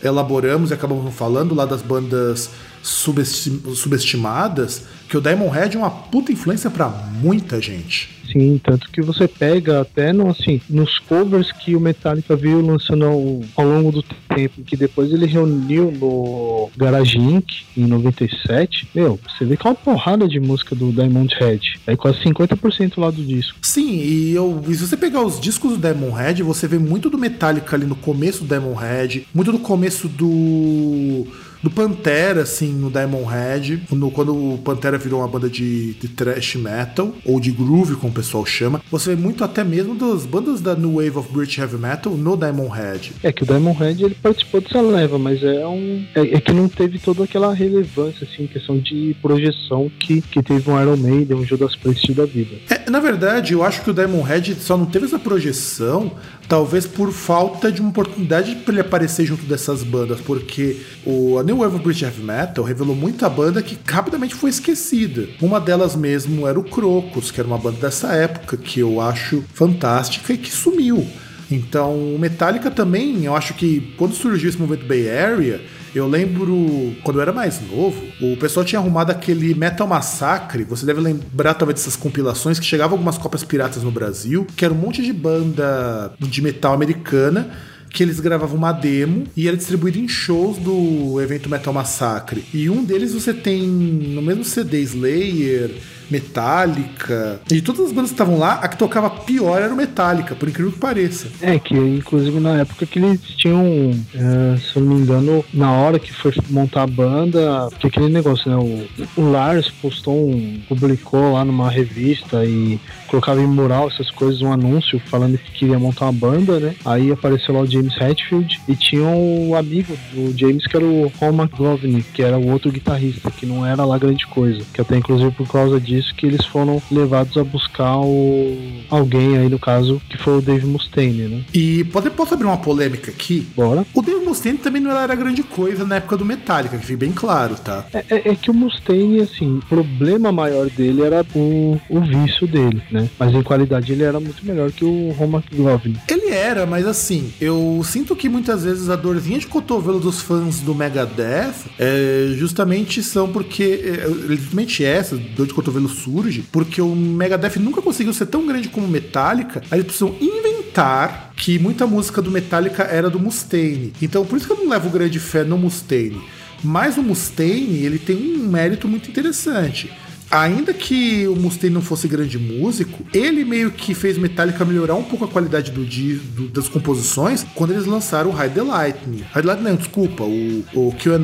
elaboramos e acabamos falando lá das bandas subesti- subestimadas, que o Diamond Head é uma puta influência pra muita gente. Sim, tanto que você pega até no, assim, nos covers que o Metallica veio lançando ao, ao longo do tempo, que depois ele reuniu no Garage Inc. em 97, meu, você vê que é uma porrada de música do Diamond Head. É quase 50% lá do disco. Sim, e, eu, e se você pegar os discos do Diamond Head, você vê muito do Metallica ali no começo do Diamond Head, muito do começo do. Do Pantera, assim, no Diamond Head, no- quando o Pantera virou uma banda de, de thrash metal, ou de groove, como o pessoal chama, você vê muito até mesmo das bandas da New Wave of British Heavy Metal no Diamond Head. É que o Diamond Head ele participou dessa leva, mas é um. É, é que não teve toda aquela relevância, assim, em questão de projeção que, que teve um Iron Maiden, um Judas Priest da vida. É, na verdade, eu acho que o Diamond Head só não teve essa projeção, talvez por falta de uma oportunidade para ele aparecer junto dessas bandas, porque o a New Wave of British Heavy Metal revelou muita banda que rapidamente foi esquecida. Uma delas mesmo era o Crocus, que era uma banda dessa época que eu acho fantástica e que sumiu. Então, o Metallica também, eu acho que quando surgiu esse movimento Bay Area, eu lembro, quando eu era mais novo, o pessoal tinha arrumado aquele Metal Massacre. Você deve lembrar talvez dessas compilações que chegavam algumas cópias piratas no Brasil, que era um monte de banda de metal americana que eles gravavam uma demo e era distribuído em shows do evento Metal Massacre. E um deles você tem no mesmo CD Slayer, Metallica. E todas as bandas que estavam lá, a que tocava pior era o Metallica, por incrível que pareça. É, que inclusive na época que eles tinham, é, se eu não me engano, na hora que foi montar a banda, que aquele negócio, né? O, o Lars postou um, publicou lá numa revista e colocava em mural essas coisas, um anúncio falando que queria montar uma banda, né? Aí apareceu lá o James Hetfield e tinha um amigo do James que era o Paul McGovney, que era o outro guitarrista, que não era lá grande coisa. Que até inclusive por causa disso que eles foram levados a buscar o alguém aí no caso que foi o Dave Mustaine, né? E pode, posso abrir uma polêmica aqui? Bora. O Dave Mustaine também não era grande coisa na época do Metallica, que fique bem claro, tá? É, é- é que o Mustaine, assim, o problema maior dele era o, o vício dele, né? Mas em qualidade ele era muito melhor que o Ron McGovney. Ele era, mas assim, eu sinto que muitas vezes a dorzinha de cotovelo dos fãs do Megadeth é, justamente são porque. É, justamente essa dor de cotovelo surge porque o Megadeth nunca conseguiu ser tão grande como Metallica, aí eles precisam inventar que muita música do Metallica era do Mustaine. Então por isso que eu não levo grande fé no Mustaine. Mas o Mustaine, ele tem um mérito muito interessante. Ainda que o Mustaine não fosse grande músico, ele meio que fez Metallica melhorar um pouco a qualidade do, do- das composições quando eles lançaram o Hide the Lightning. The Lightning, não, desculpa, o, o Kill.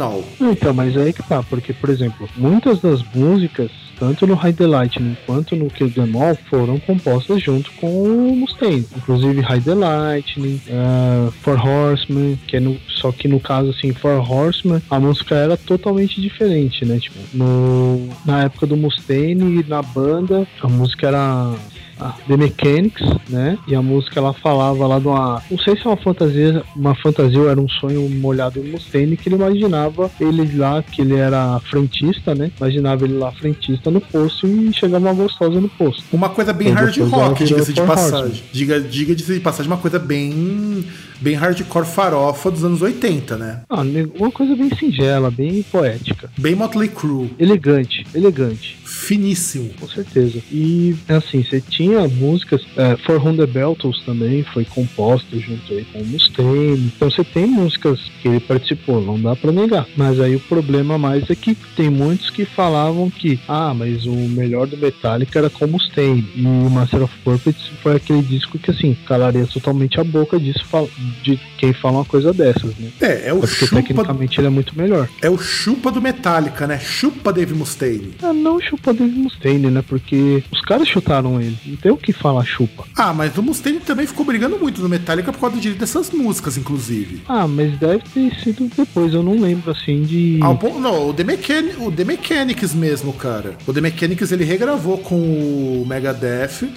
Então, mas aí que tá, porque, por exemplo, muitas das músicas, tanto no the Lightning quanto no Kill Them All, foram compostas junto com o Mustaine. Inclusive the Lightning, uh, For Horsemen, que é no, só que no caso, assim, For Horsemen, a música era totalmente diferente, né? Tipo, no, na época do Mustaine e na banda, a música era a The Mechanics, né? E a música ela falava lá de uma. Não sei se é uma fantasia, uma fantasia ou era um sonho molhado em Mustaine, que ele imaginava ele lá, que ele era frentista, né? Imaginava ele lá frentista no posto e chegava uma gostosa no posto. Uma coisa bem hard rock, diga-se de passagem. Diga, diga-se de passagem, uma coisa bem, bem hardcore farofa dos anos 80, né? Ah, uma coisa bem singela, bem poética. Bem Motley Crue. Elegante, elegante. Finíssimo. Com certeza. E assim, você tinha músicas. É, For Whom the Beltles também foi composta junto aí com o Mustaine. Então você tem músicas que ele participou, não dá pra negar. Mas aí o problema mais é que tem muitos que falavam que, ah, mas o melhor do Metallica era com o Mustaine. E o Master of Puppets foi aquele disco que assim, calaria totalmente a boca disso, fal- de quem fala uma coisa dessas, né? É, é o, porque chupa, tecnicamente ele é muito melhor. é o chupa do Metallica, né? Chupa Dave Mustaine. Ah, não chupa Dave Mustaine, né? Porque os caras chutaram ele. Não tem o que falar chupa. Ah, mas o Mustaine também ficou brigando muito no Metallica por causa do direito dessas músicas, inclusive. Ah, mas deve ter sido depois, eu não lembro assim de. Ao ponto- não, o The, Mechan o The Mechanics mesmo, cara. O The Mechanics ele regravou com o Megadeth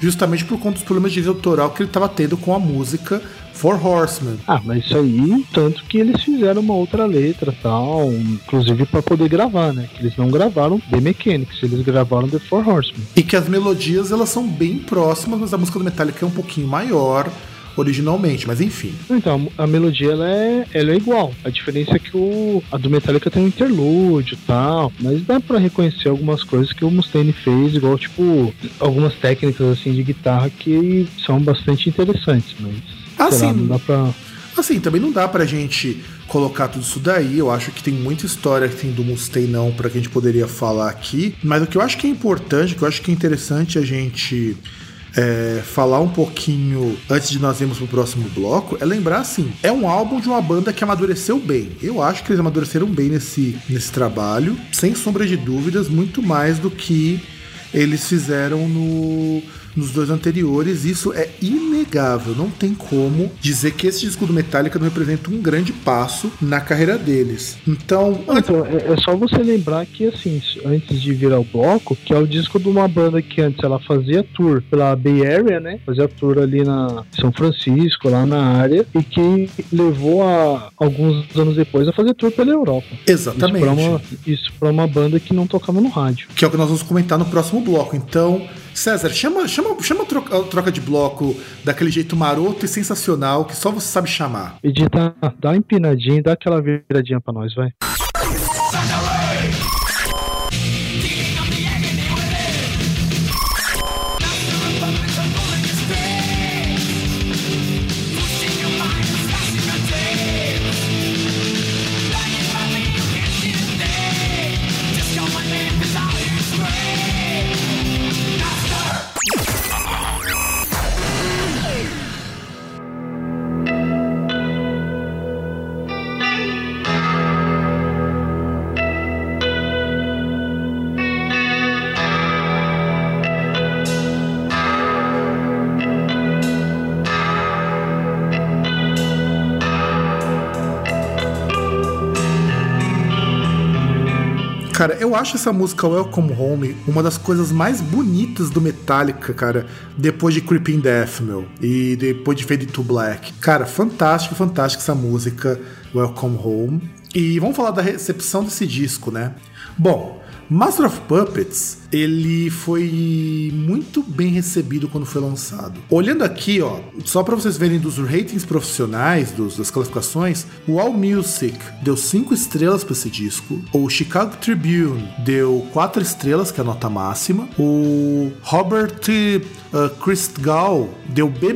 justamente por conta dos problemas de direito autoral que ele tava tendo com a música For Horsemen. Ah, mas isso aí, tanto que eles fizeram uma outra letra tal, inclusive pra poder gravar, né? Que eles não gravaram The Mechanics, eles gravaram The Four Horsemen. E que as melodias elas são bem próximas, mas a música do Metallica é um pouquinho maior originalmente, mas enfim. Então, a melodia ela é, ela é igual. A diferença é que o, a do Metallica tem um interlúdio e tal, mas dá pra reconhecer algumas coisas que o Mustaine fez, igual, tipo, algumas técnicas assim de guitarra que são bastante interessantes, mas. Sei lá, sim. não dá pra. Assim, também não dá pra gente colocar tudo isso daí. Eu acho que tem muita história que tem do Mustaine não pra que a gente poderia falar aqui. Mas o que eu acho que é importante, o que eu acho que é interessante a gente é, falar um pouquinho antes de nós irmos pro próximo bloco é lembrar assim: é um álbum de uma banda que amadureceu bem. Eu acho que eles amadureceram bem nesse, nesse trabalho, sem sombra de dúvidas, muito mais do que eles fizeram no, nos dois anteriores. Isso é inegável. Não tem como dizer que esse disco do Metallica não representa um grande passo na carreira deles. Então, Então, é, é só você lembrar que, assim, antes de virar o bloco, que é o disco de uma banda que antes ela fazia tour pela Bay Area, né? Fazia tour ali na São Francisco, lá na área, e que levou a alguns anos depois a fazer tour pela Europa. exatamente. Isso pra, uma, uma banda que não tocava no rádio. Que é o que nós vamos comentar no próximo bloco. Então, César, chama, chama, chama a troca, a troca de bloco daquele jeito maroto e sensacional que só você sabe chamar. Edita, dá uma empinadinha, dá aquela viradinha pra nós, vai. Acho essa música Welcome Home uma das coisas mais bonitas do Metallica, cara, depois de Creeping Death, meu, e depois de Fade to Black. Cara, fantástico, fantástico essa música Welcome Home. E vamos falar da recepção desse disco, né? Bom, Master of Puppets, ele foi muito bem recebido quando foi lançado. Olhando aqui, ó, só para vocês verem dos ratings profissionais, dos, das classificações, o All Music deu 5 estrelas para esse disco, o Chicago Tribune deu 4 estrelas, que é a nota máxima, o Robert uh, Christgau deu B-,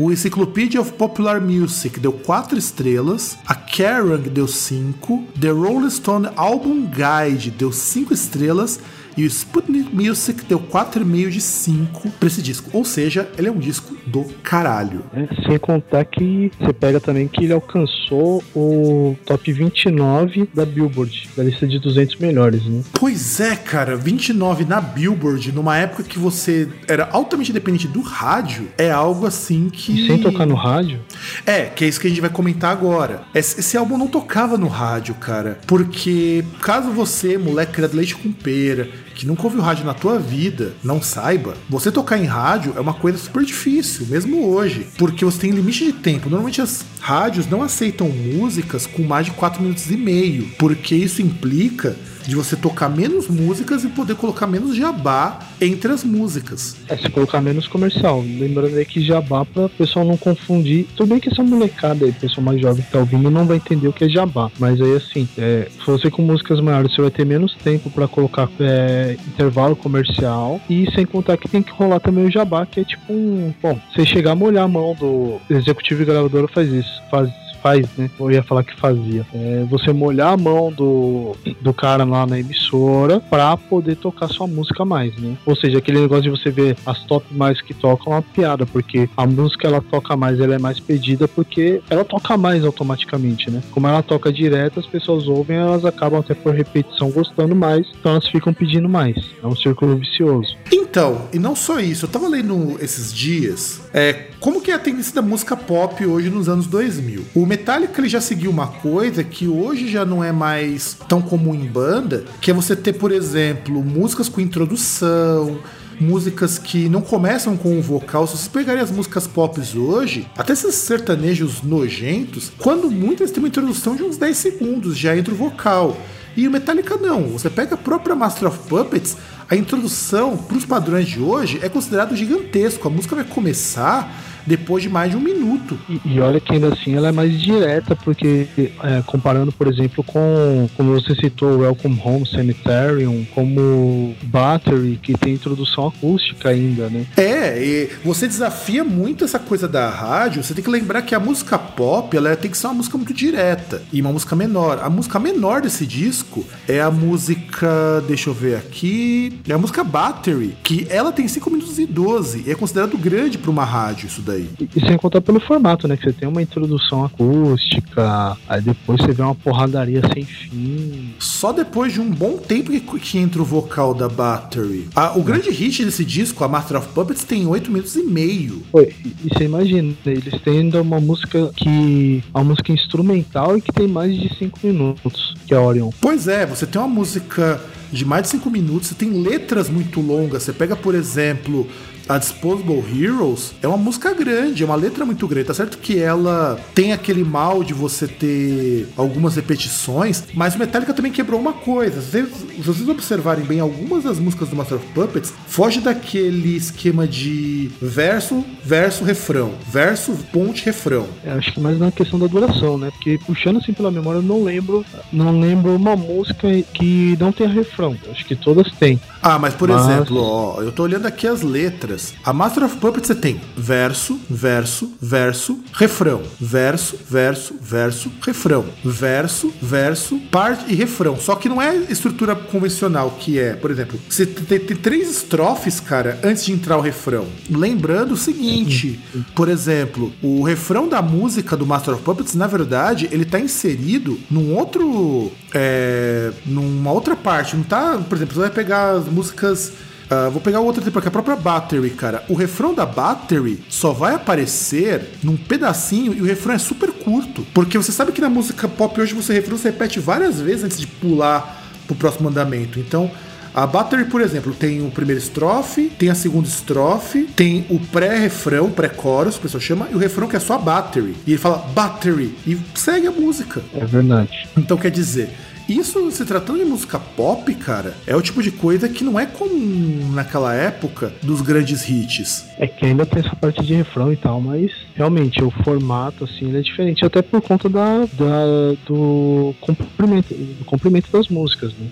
o Encyclopedia of Popular Music deu 4 estrelas, a Kerrang deu 5, The Rolling Stone Album Guide deu 5 estrelas e o Sputnik Music deu 4,5 de 5 pra esse disco. Ou seja, ele é um disco do caralho. É, sem contar que você pega também que ele alcançou o top 29 da Billboard, da lista de 200 melhores, né? Pois é, cara, 29 na Billboard, numa época que você era altamente dependente do rádio, é algo assim que. E sem tocar no rádio, É, que é isso que a gente vai comentar agora. Esse, esse álbum não tocava no rádio, cara. Porque caso você, moleque criado leite com pera, que nunca ouviu rádio na tua vida não saiba, você tocar em rádio é uma coisa super difícil, mesmo hoje, porque você tem limite de tempo. Normalmente as rádios não aceitam músicas com mais de 4 minutos e meio, porque isso implica de você tocar menos músicas e poder colocar menos jabá entre as músicas. É, se colocar menos comercial. Lembrando aí que jabá, para o pessoal não confundir. Tudo bem que essa molecada aí, pessoal mais jovem que tá ouvindo, não vai entender o que é jabá. Mas aí, assim, é, se você com músicas maiores, você vai ter menos tempo para colocar é, intervalo comercial. E sem contar que tem que rolar também o jabá, que é tipo um. Bom, você chegar a molhar a mão do executivo e gravadora faz isso. Faz faz, né? Eu ia falar que fazia. É você molhar a mão do, do cara lá na emissora pra poder tocar sua música mais, né? Ou seja, aquele negócio de você ver as top mais que tocam é uma piada, porque a música ela toca mais, ela é mais pedida porque ela toca mais automaticamente, né? Como ela toca direto, as pessoas ouvem, elas acabam até por repetição gostando mais, então elas ficam pedindo mais. É um círculo vicioso. Então, e não só isso, eu tava lendo esses dias, é, como que é a tendência da música pop hoje nos anos 2000? O Metallica ele já seguiu uma coisa que hoje já não é mais tão comum em banda, que é você ter, por exemplo, músicas com introdução, músicas que não começam com o vocal. Se vocês pegarem as músicas pop hoje, até esses sertanejos nojentos, quando muitas têm uma introdução de uns 10 segundos, já entra o vocal. E o Metallica não. Você pega a própria Master of Puppets, a introdução para os padrões de hoje é considerado gigantesco. A música vai começar depois de mais de um minuto. E, e olha que ainda assim ela é mais direta, porque é, comparando, por exemplo, com, como você citou, Welcome Home Sanitarium, como Battery, que tem introdução acústica ainda, né? É, e você desafia muito essa coisa da rádio, você tem que lembrar que a música pop, ela tem que ser uma música muito direta, e uma música menor. A música menor desse disco é a música, deixa eu ver aqui, é a música Battery, que ela tem 5 minutos e 12, e é considerado grande para uma rádio isso daí. E, e sem contar pelo formato, né? Que você tem uma introdução acústica, aí depois você vê uma porradaria sem fim. Só depois de um bom tempo que, que entra o vocal da Battery. Ah, o grande hit desse disco, a Master of Puppets, tem 8 minutos e meio. E, e você imagina, eles têm ainda uma música que. uma música instrumental e que tem mais de 5 minutos, que é Orion. Pois é, você tem uma música de mais de 5 minutos, você tem letras muito longas. Você pega, por exemplo, a Disposable Heroes é uma música grande, é uma letra muito grande. Tá certo que ela tem aquele mal de você ter algumas repetições, mas o Metallica também quebrou uma coisa. Se vocês, se vocês observarem bem, algumas das músicas do Master of Puppets foge daquele esquema de verso, verso, refrão, verso, ponte, refrão. É, acho que mais na questão da duração, né? Porque puxando assim pela memória, eu não lembro, não lembro uma música que não tenha refrão. Acho que todas têm. Ah, mas por mas... exemplo, ó, eu tô olhando aqui as letras. A Master of Puppets você tem verso, verso, verso, refrão, verso, verso, verso, refrão, verso, verso, parte e refrão. Só que não é estrutura convencional, que é, por exemplo, você tem, tem três estrofes, cara, antes de entrar o refrão. Lembrando o seguinte, por exemplo, o refrão da música do Master of Puppets, na verdade, ele tá inserido num outro. É, numa outra parte. Não tá, por exemplo, você vai pegar as músicas Uh, vou pegar outra exemplo aqui, a própria Battery, cara. O refrão da Battery só vai aparecer num pedacinho e o refrão é super curto. Porque você sabe que na música pop hoje você refrão se repete várias vezes antes de pular pro próximo andamento. Então, a Battery, por exemplo, tem o primeiro estrofe, tem a segunda estrofe, tem o pré-refrão, pré-chorus, o pessoal chama, e o refrão que é só a Battery. E ele fala Battery e segue a música. É verdade. Então quer dizer, isso, se tratando de música pop, cara, é o tipo de coisa que não é comum naquela época dos grandes hits. É que ainda tem essa parte de refrão e tal, mas realmente o formato, assim, é diferente, até por conta da, da do comprimento, do comprimento das músicas, né?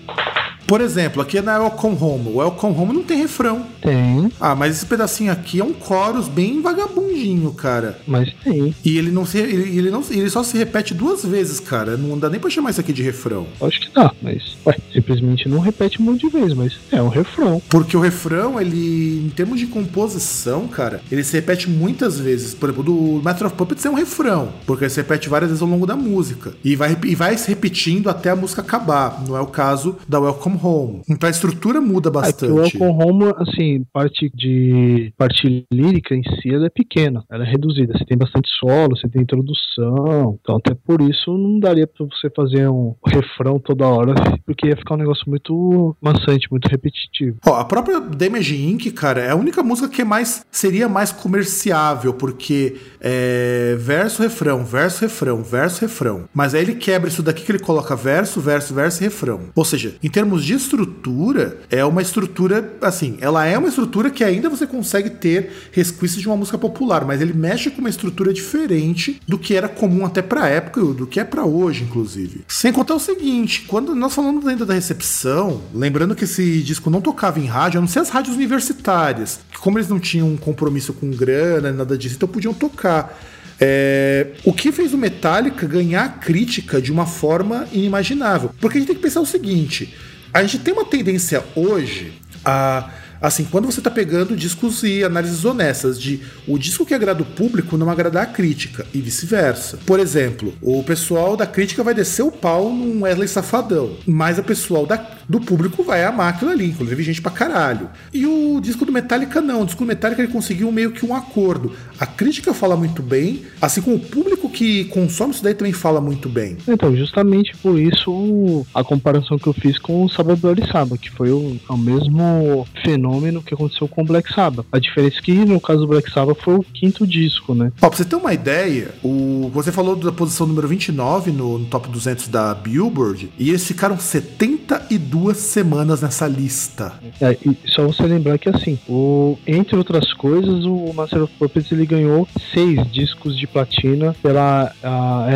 Por exemplo, aqui é na Welcome Home. O Welcome Home não tem refrão. Tem. Ah, mas esse pedacinho aqui é um chorus bem vagabundinho, cara. Mas tem. E ele não se, ele, ele não, ele só se repete duas vezes, cara. Não dá nem pra chamar isso aqui de refrão. Acho que dá, mas ué, simplesmente não repete um monte de vezes, mas é um refrão. Porque o refrão, ele, em termos de composição, cara, ele se repete muitas vezes. Por exemplo, do Master of Puppets é um refrão, porque ele se repete várias vezes ao longo da música. E vai, e vai se repetindo até a música acabar. Não é o caso da Welcome Home. Então a estrutura muda É bastante. o Welcome Home, assim, parte de parte lírica em si, ela é pequena, ela é reduzida. Você tem bastante solo, você tem introdução, então até por isso não daria pra você fazer um refrão toda hora, porque ia ficar um negócio muito maçante, muito repetitivo. Ó, a própria Damage Inc., cara, é a única música que é mais seria mais comerciável, porque é verso, refrão, verso, refrão, verso, refrão. Mas aí ele quebra isso daqui que ele coloca verso, verso, verso e refrão. Ou seja, em termos de estrutura, é uma estrutura, assim, ela é uma estrutura que ainda você consegue ter resquícios de uma música popular, mas ele mexe com uma estrutura diferente do que era comum até pra época, do que é pra hoje, inclusive. Sem contar o seguinte, quando nós falamos ainda da recepção, lembrando que esse disco não tocava em rádio, a não ser as rádios universitárias, que como eles não tinham um compromisso com grana, nada disso, então podiam tocar. É, o que fez o Metallica ganhar crítica de uma forma inimaginável? Porque a gente tem que pensar o seguinte: a gente tem uma tendência hoje a. Assim, quando você tá pegando discos e análises honestas de o disco que agrada o público não agradar a crítica e vice-versa. Por exemplo, o pessoal da crítica vai descer o pau num Wesley Safadão, mas o pessoal da, do público vai amar aquilo ali, inclusive gente pra caralho. E o disco do Metallica não, o disco do Metallica ele conseguiu meio que um acordo. A crítica fala muito bem, assim como o público que consome isso daí também fala muito bem. Então, justamente por isso a comparação que eu fiz com o Sabbath Bloody Sabbath, que foi o, o mesmo fenômeno que aconteceu com o Black Sabbath. A diferença é que no caso do Black Sabbath foi o quinto disco, né? Ó, pra você ter uma ideia, o, você falou da posição número 29 no, no top 200 da Billboard, e eles ficaram 72 semanas nessa lista. É, e só você lembrar que assim, o, entre outras coisas, o Master of Puppets ele ganhou seis discos de platina pela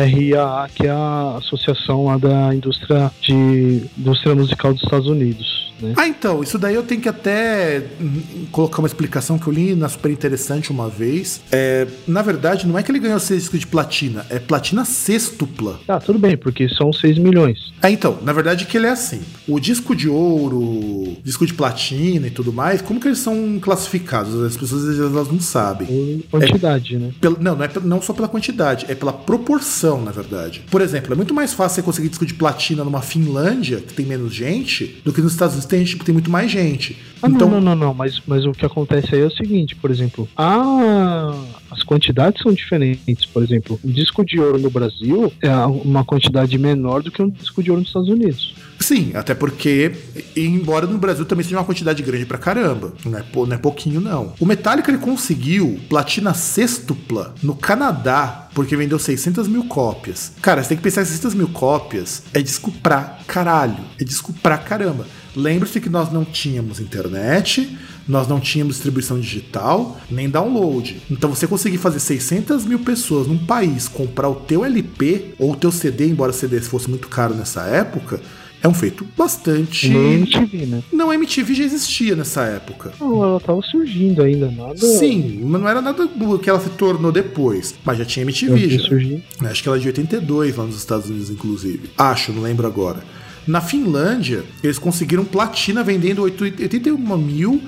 RIAA, que é a associação lá da indústria de indústria musical dos Estados Unidos. Né? Ah, então, isso daí eu tenho que até hum, colocar uma explicação que eu li na Super Interessante uma vez. É, na verdade, não é que ele ganhou seis discos de platina, é platina sextupla. Ah, tudo bem, porque são 6 milhões. É, então, na verdade que ele é assim. O disco de ouro, disco de platina e tudo mais, como que eles são classificados? As pessoas às vezes, elas não sabem. Por quantidade, né? Pelo- não, não é não só pela quantidade, é pela proporção, na verdade. Por exemplo, é muito mais fácil você conseguir disco de platina numa Finlândia, que tem menos gente, do que nos Estados Unidos, tem, tipo, tem muito mais gente. Ah, então, não, não, não, não, mas, mas o que acontece aí é o seguinte, por exemplo, a, as quantidades são diferentes. Por exemplo, um disco de ouro no Brasil é uma quantidade menor do que um disco de ouro nos Estados Unidos. Sim, até porque, embora no Brasil também seja uma quantidade grande pra caramba, não é, não é pouquinho não. O Metallica ele conseguiu platina sextupla no Canadá, porque vendeu 600 mil cópias. Cara, você tem que pensar que 600 mil cópias é disco pra caralho, é disco pra caramba. Lembre-se que nós não tínhamos internet, nós não tínhamos distribuição digital, nem download. Então você conseguir fazer 600 mil pessoas num país comprar o teu LP ou o teu CD, embora o CD fosse muito caro nessa época, é um feito bastante. Nem MTV, né? Não, a MTV já existia nessa época. Não, ela tava surgindo ainda, nada. Sim, mas não era nada do que ela se tornou depois. Mas já tinha MTV. Já. Acho que ela é de 82 lá nos Estados Unidos, inclusive. Acho, não lembro agora. Na Finlândia, eles conseguiram platina vendendo 81 mil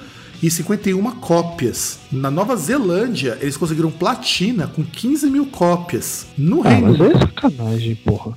e 51 cópias. Na Nova Zelândia, eles conseguiram platina com 15 mil cópias. No Ah, Reino mas é sacanagem, porra.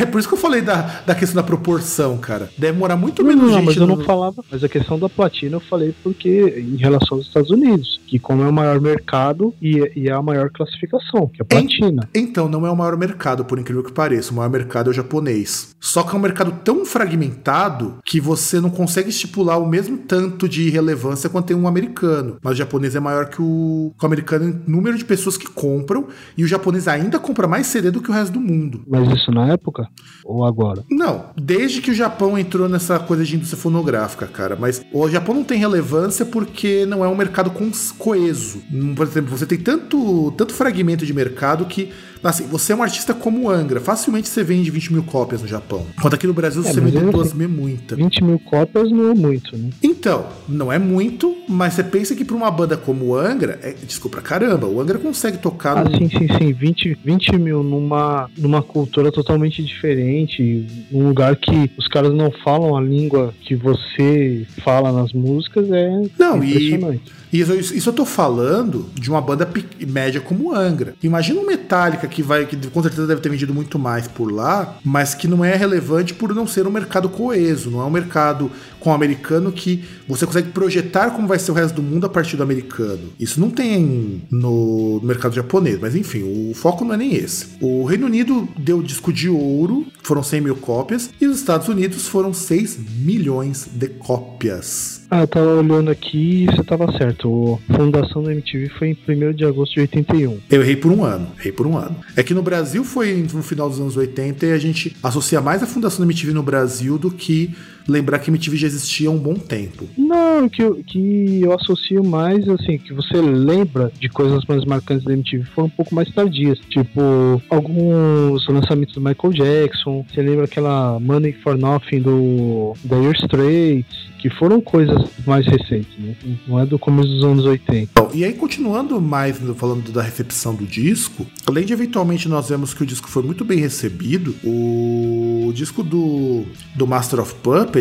É por isso que eu falei da, da questão da proporção, cara. Deve morar muito Não, menos não, gente. mas eu não no- falava. Mas a questão da platina eu falei porque em relação aos Estados Unidos, que como é o maior mercado e, e é a maior classificação, que é a platina. Então, não é o maior mercado, por incrível que pareça. O maior mercado é o japonês. Só que é um mercado tão fragmentado que você não consegue estipular o mesmo tanto de relevância quanto tem um americano. Mas o japonês é maior que o, que o americano em número de pessoas que compram, e o japonês ainda compra mais CD do que o resto do mundo. Mas isso na época ou agora? Não, desde que o Japão entrou nessa coisa de indústria fonográfica, cara. Mas o Japão não tem relevância porque não é um mercado coeso. Hum, Por exemplo, você tem tanto, tanto fragmento de mercado que, assim, você é um artista como o Angra. Facilmente você vende 20 mil cópias no Japão. Enquanto aqui no Brasil É, você vende duas mil, muita. 20 mil cópias não é muito, né? Então, não é muito, mas você pensa que pra uma banda como o Angra, é disco pra caramba, o Angra consegue tocar Ah, no- sim, sim, sim. 20, 20 mil numa, numa cultura totalmente diferente, num lugar que os caras não falam a língua que você fala nas músicas, é Não, e- impressionante. Isso, isso, eu tô falando de uma banda média como Angra. Imagina um Metallica que vai, que com certeza deve ter vendido muito mais por lá, mas que não é relevante por não ser um mercado coeso, não é um mercado com o americano que você consegue projetar como vai ser o resto do mundo a partir do americano. Isso não tem no mercado japonês, mas enfim, o foco não é nem esse. O Reino Unido deu disco de ouro, foram 100 mil cópias, e os Estados Unidos foram 6 milhões de cópias. Ah, eu tava olhando aqui e você tava certo. A fundação da MTV foi em 1 de agosto de 81. Eu errei por um ano, errei por um ano. É que no Brasil foi no final dos anos 80 e a gente associa mais a fundação da MTV no Brasil do que lembrar que MTV já existia há um bom tempo. Não, que eu, que eu associo mais, assim, que você lembra de coisas mais marcantes da MTV foram um pouco mais tardias. Tipo, alguns lançamentos do Michael Jackson. Você lembra aquela Money for Nothing do Dire Straits, que foram coisas mais recentes, né? Não é do começo dos anos 80. Bom, e aí, continuando mais falando da recepção do disco, além de eventualmente nós vemos que o disco foi muito bem recebido, o disco do, do Master of Puppets.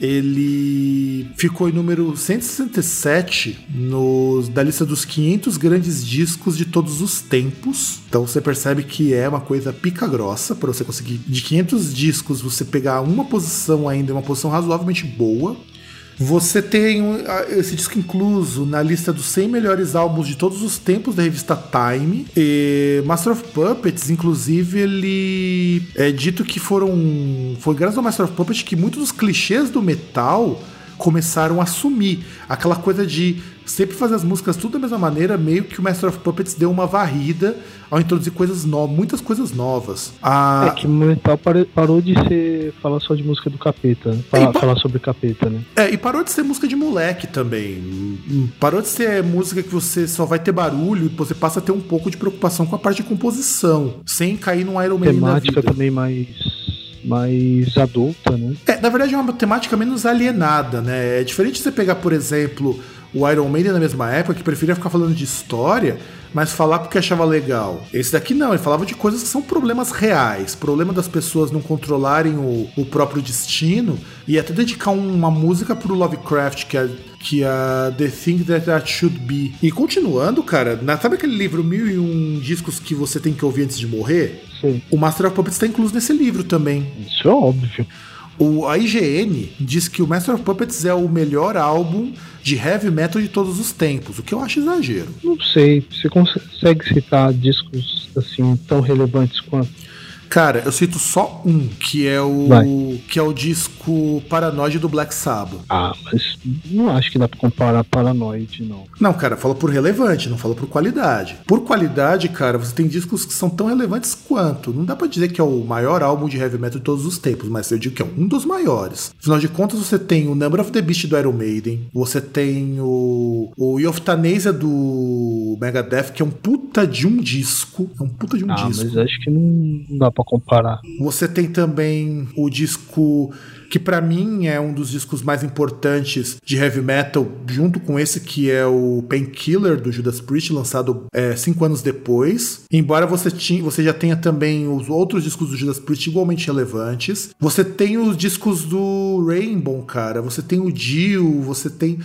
Ele ficou em número 167 nos, da lista dos 500 grandes discos de todos os tempos. Então você percebe que é uma coisa pica grossa para você conseguir de 500 discos você pegar uma posição ainda, uma posição razoavelmente boa. Você tem esse disco incluso na lista dos 100 melhores álbuns de todos os tempos da revista Time. E Master of Puppets, inclusive, ele é dito que foram. Foi graças ao Master of Puppets que muitos dos clichês do metal começaram a sumir. Aquela coisa de sempre fazer as músicas tudo da mesma maneira, meio que o Master of Puppets deu uma varrida ao introduzir coisas novas, muitas coisas novas. A, É que o metal parou de ser falar só de música do capeta, né? Falar, E pa- falar sobre capeta, né? É, e parou de ser música de moleque também. Hum, Parou de ser música que você só vai ter barulho e você passa a ter um pouco de preocupação com a parte de composição, sem cair num Iron da Temática também mais, mais adulta, né? É, na verdade é uma temática menos alienada, né? É diferente você pegar, por exemplo, o Iron Maiden na mesma época, que preferia ficar falando de história, mas falar porque achava legal. Esse daqui não, ele falava de coisas que são problemas reais, problema das pessoas não controlarem o, o próprio destino, e até dedicar uma música pro Lovecraft, que é, que é The Thing That, That Should Be. E continuando, cara, na- sabe aquele livro Mil e Um Discos que você tem que ouvir antes de morrer? Sim. O Master of Puppets está incluso nesse livro também. Isso é óbvio. O, a IGN diz que o Master of Puppets é o melhor álbum de heavy metal de todos os tempos, o que eu acho exagero. Não sei, você consegue citar discos assim tão relevantes quanto? Cara, eu cito só um, que é o Vai. que é o disco Paranoid do Black Sabbath. Ah, mas não acho que dá pra comparar Paranoid, não. Não, cara, fala por relevante, não fala por qualidade. Por qualidade, cara, você tem discos que são tão relevantes quanto. Não dá pra dizer que é o maior álbum de heavy metal de todos os tempos, mas eu digo que é um dos maiores. Afinal de contas, você tem o Number of the Beast do Iron Maiden, você tem o o Euthanasia do Megadeth, que é um puta de um disco, é um puta de um Ah, disco. mas acho que não dá pra comparar. Você tem também o disco que pra mim é um dos discos mais importantes de heavy metal, junto com esse que é o Painkiller do Judas Priest, lançado é, cinco anos depois. Embora você, tinha, você já tenha também os outros discos do Judas Priest igualmente relevantes. Você tem os discos do Rainbow, cara. Você tem o Dio, você tem.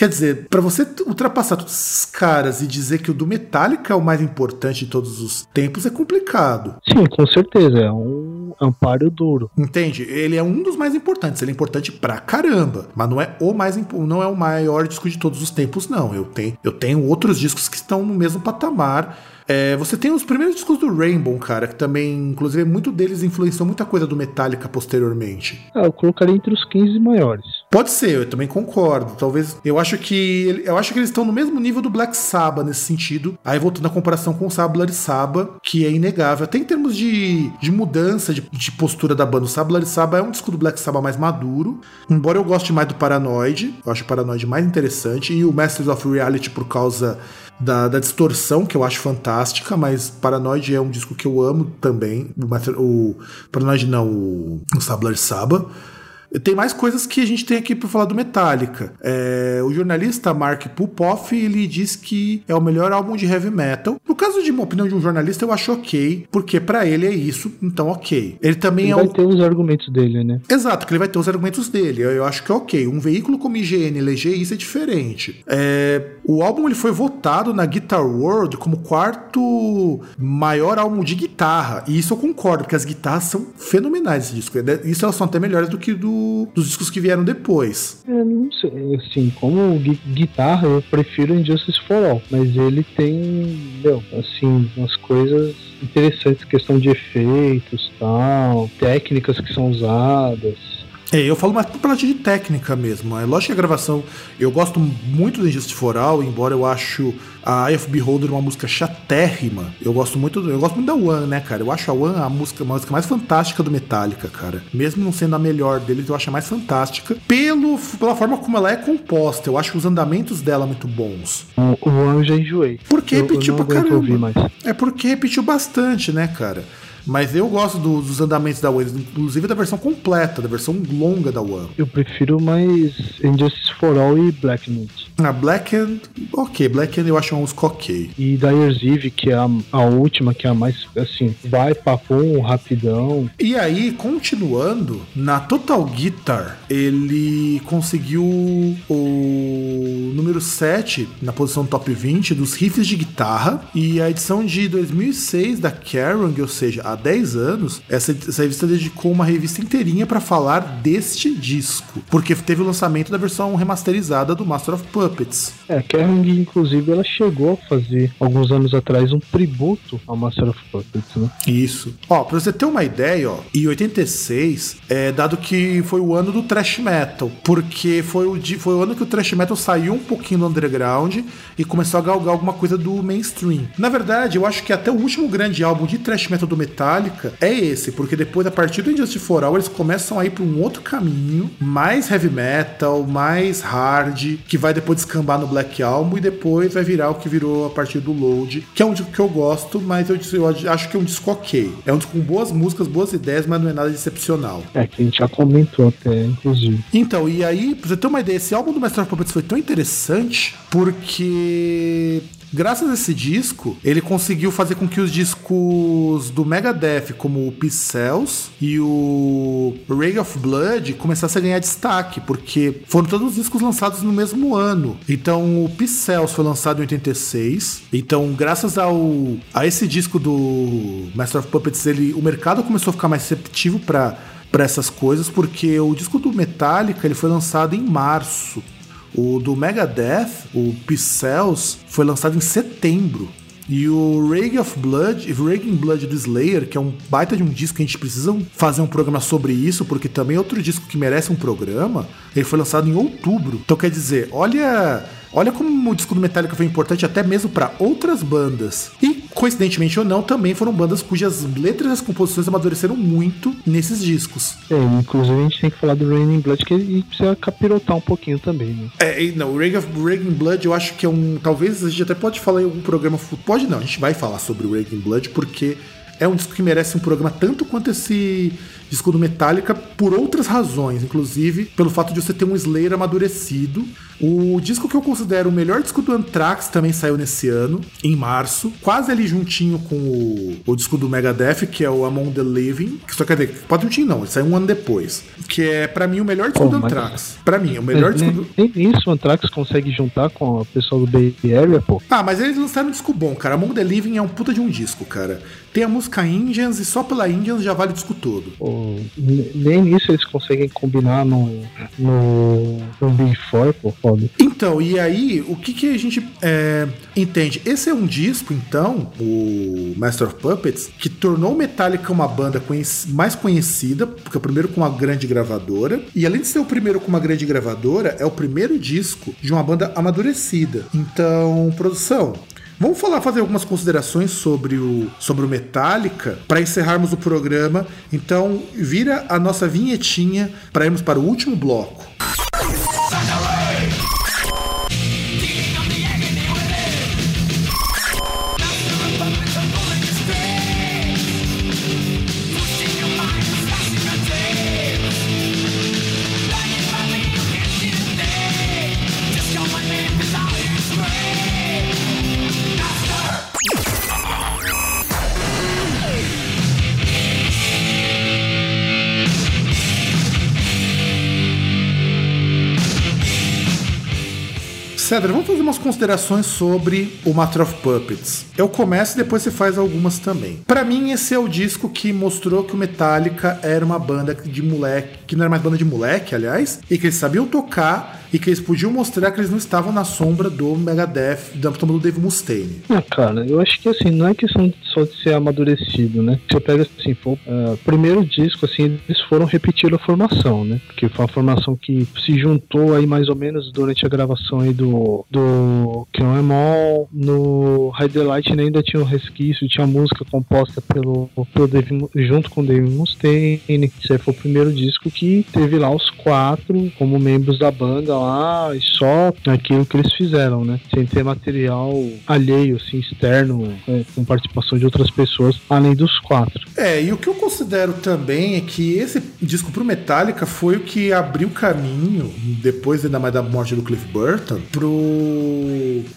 Quer dizer, pra você ultrapassar todos esses caras e dizer que o do Metallica é o mais importante de todos os tempos é complicado. Sim, com certeza, é um amparo duro. Entende? Ele é um dos mais importantes, ele é importante pra caramba, mas não é o mais não é o maior disco de todos os tempos não. Eu tenho, eu tenho outros discos que estão no mesmo patamar. É, você tem os primeiros discos do Rainbow, cara, que também, inclusive, muito deles influenciou muita coisa do Metallica posteriormente. Ah, eu colocaria entre os 15 maiores. Pode ser, eu também concordo. Talvez. Eu acho que. Eu acho que eles estão no mesmo nível do Black Sabbath nesse sentido. Aí voltando à comparação com o Sabla Saba, que é inegável. Até em termos de, de mudança de, de postura da banda. O Sabla Saba é um disco do Black Sabbath mais maduro. Embora eu goste mais do Paranoid. Eu acho o Paranoid mais interessante. E o Masters of Reality por causa. Da, da distorção, que eu acho fantástica, mas Paranoid é um disco que eu amo também. O, o Paranoid não, o, o Sabla Saba. Tem mais coisas que a gente tem aqui para falar do Metallica. É, o jornalista Mark Pupoff ele diz que é o melhor álbum de heavy metal. No caso de uma opinião de um jornalista, eu acho ok, porque para ele é isso, então ok. Ele também Ele é vai o... ter os argumentos dele, né? Exato, que ele vai ter os argumentos dele. Eu, eu acho que é ok. Um veículo como IGN eleger isso é diferente. É, o álbum ele foi votado na Guitar World como quarto maior álbum de guitarra. E isso eu concordo, porque as guitarras são fenomenais desse disco. Isso elas são até melhores do que do, dos discos que vieram depois. Eu não sei, assim, como gui- guitarra, eu prefiro Injustice for All, mas ele tem, meu, assim, umas coisas interessantes, questão de efeitos, tal, técnicas que são usadas. É, eu falo mais pela parte de técnica mesmo. É lógico que a gravação. Eu gosto muito do Injustice for All, embora eu acho a Eye of Beholder uma música chatérrima. Eu gosto muito eu gosto muito da One, né, cara? Eu acho a One a música, a música mais fantástica do Metallica, cara. Mesmo não sendo a melhor deles, eu acho a mais fantástica. Pelo, pela forma como ela é composta, eu acho os andamentos dela muito bons. O, One eu já enjoei. Porque eu, repetiu eu pra caramba. É porque repetiu bastante, né, cara? Mas eu gosto do- dos andamentos da One, inclusive da versão completa, da versão longa da One. Eu prefiro mais Injustice for All e Black Knight. A Black End, ok, Black End eu acho uma música ok. E Dyer's Eve, que é a, a última, que é a mais, assim, vai, papum, rapidão. E aí, continuando, na Total Guitar, ele conseguiu o número 7 na posição top 20 dos riffs de guitarra. E a edição de 2006 da Kerrang, ou seja, há 10 anos, essa, essa revista dedicou uma revista inteirinha para falar deste disco. Porque teve o lançamento da versão remasterizada do Master of Puppets. É, a Kerrang, inclusive, ela chegou a fazer, alguns anos atrás, um tributo ao Master of Puppets, né? Isso. Ó, pra você ter uma ideia, ó, em 86, é dado que foi o ano do thrash metal, porque foi o, foi o ano que o thrash metal saiu um pouquinho do underground e começou a galgar alguma coisa do mainstream. Na verdade, eu acho que até o último grande álbum de thrash metal do Metallica é esse, porque depois, a partir do Injustice for All, eles começam a ir pra um outro caminho, mais heavy metal, mais hard, que vai depois descambar no Black Album e depois vai virar o que virou a partir do Load, que é um disco que eu gosto, mas eu, eu acho que é um disco ok. É um disco com boas músicas, boas ideias, mas não é nada de excepcional. É, que a gente já comentou até, inclusive. Então, e aí, pra você ter uma ideia, esse álbum do Master of Puppets foi tão interessante porque. Graças a esse disco, ele conseguiu fazer com que os discos do Megadeth, como o Cells e o Ray of Blood, começassem a ganhar destaque, porque foram todos os discos lançados no mesmo ano. Então, o Cells foi lançado em 86. Então, graças ao a esse disco do Master of Puppets, ele, o mercado começou a ficar mais receptivo para para essas coisas, porque o disco do Metallica ele foi lançado em março. O do Megadeth, o Cells, foi lançado em setembro. E o Rage of Blood, Raging Blood do Slayer, que é um baita de um disco que a gente precisa fazer um programa sobre isso, porque também é outro disco que merece um programa, ele foi lançado em outubro. Então quer dizer, olha, olha como o disco do Metallica foi importante até mesmo para outras bandas. E coincidentemente ou não, também foram bandas cujas letras e as composições amadureceram muito nesses discos. É, inclusive a gente tem que falar do Raining Blood, que precisa capirotar um pouquinho também, né? É, não, o Raging Blood eu acho que é um. Talvez a gente até pode falar em algum programa. Pode não, a gente vai falar sobre o Raging Blood porque é um disco que merece um programa tanto quanto esse disco do Metallica por outras razões, inclusive pelo fato de você ter um Slayer amadurecido. O disco que eu considero o melhor disco do Anthrax também saiu nesse ano, em março, quase ali juntinho com o, o disco do Megadeth, que é o Among the Living, que só quer dizer, pode juntinho não, ele saiu um ano depois, que é pra mim o melhor disco do mas- Anthrax. Pra mim, o melhor É, disco do... nem isso o Anthrax consegue juntar com o pessoal do Bay Area, pô. Ah, mas eles lançaram um disco bom, cara. Among the Living é um puta de um disco, cara. Tem a música Indians e só pela Indians já vale o disco todo. Pô, nem isso eles conseguem combinar no, no, no Big Four, pô, foda. Então, e aí, o que, que a gente é, entende? Esse é um disco, então, o Master of Puppets, que tornou Metallica uma banda mais conhecida, porque é o primeiro com uma grande gravadora, e além de ser o primeiro com uma grande gravadora, é o primeiro disco de uma banda amadurecida. Então, produção, Vamos falar, fazer algumas considerações sobre o, sobre o Metallica para encerrarmos o programa. Então, vira a nossa vinhetinha para irmos para o último bloco. Cedra, vamos fazer umas considerações sobre o Master of Puppets. Eu começo e depois você faz algumas também. Para mim, esse é o disco que mostrou que o Metallica era uma banda de moleque, que não era mais banda de moleque, aliás, e que eles sabiam tocar e que eles podiam mostrar que eles não estavam na sombra do Megadeth, da sombra do Dave Mustaine. Ah, cara, eu acho que assim, não é questão só de ser amadurecido, né? Você pega assim, o uh, primeiro disco, assim, eles foram repetir a formação, né? Porque foi uma formação que se juntou aí mais ou menos durante a gravação aí do, do que não é mall. No High Delight ainda tinha um resquício, tinha música composta pelo, pelo Dave, junto com o Dave Mustaine. Esse foi o primeiro disco que teve lá os quatro como membros da banda e só aquilo que eles fizeram, né? Sem ter material alheio, assim, externo, com, participação de outras pessoas, além dos quatro. É, e o que eu considero também é que esse disco pro Metallica foi o que abriu caminho, depois ainda mais da morte do Cliff Burton, pro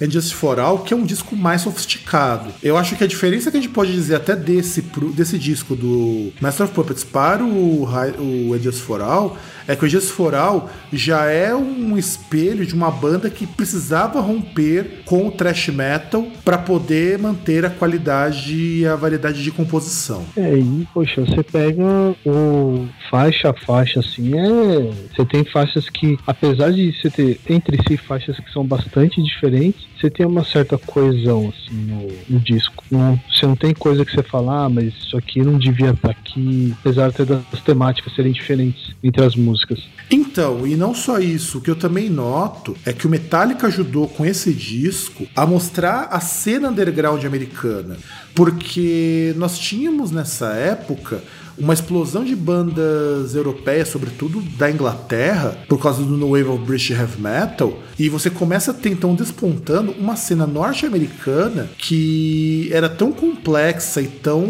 Just For All, que é um disco mais sofisticado. Eu acho que a diferença que a gente pode dizer até desse, pro, desse disco do Master of Puppets para o, o Just For All é que o Just For All já é um espelho de uma banda que precisava romper com o thrash metal para poder manter a qualidade e a variedade de composição. É, e poxa, você pega o faixa a faixa assim, é, você tem faixas que apesar de você ter entre si faixas que são bastante diferentes, você tem uma certa coesão assim no, no disco. Não, você não tem coisa que você fala, ah, mas isso aqui não devia estar aqui, apesar de das temáticas serem diferentes entre as músicas. Então, e não só isso, que eu também noto é que o Metallica ajudou com esse disco a mostrar a cena underground americana, porque nós tínhamos nessa época uma explosão de bandas europeias, sobretudo da Inglaterra, por causa do No Wave of British Heavy Metal, e você começa a ter então despontando uma cena norte-americana que era tão complexa e tão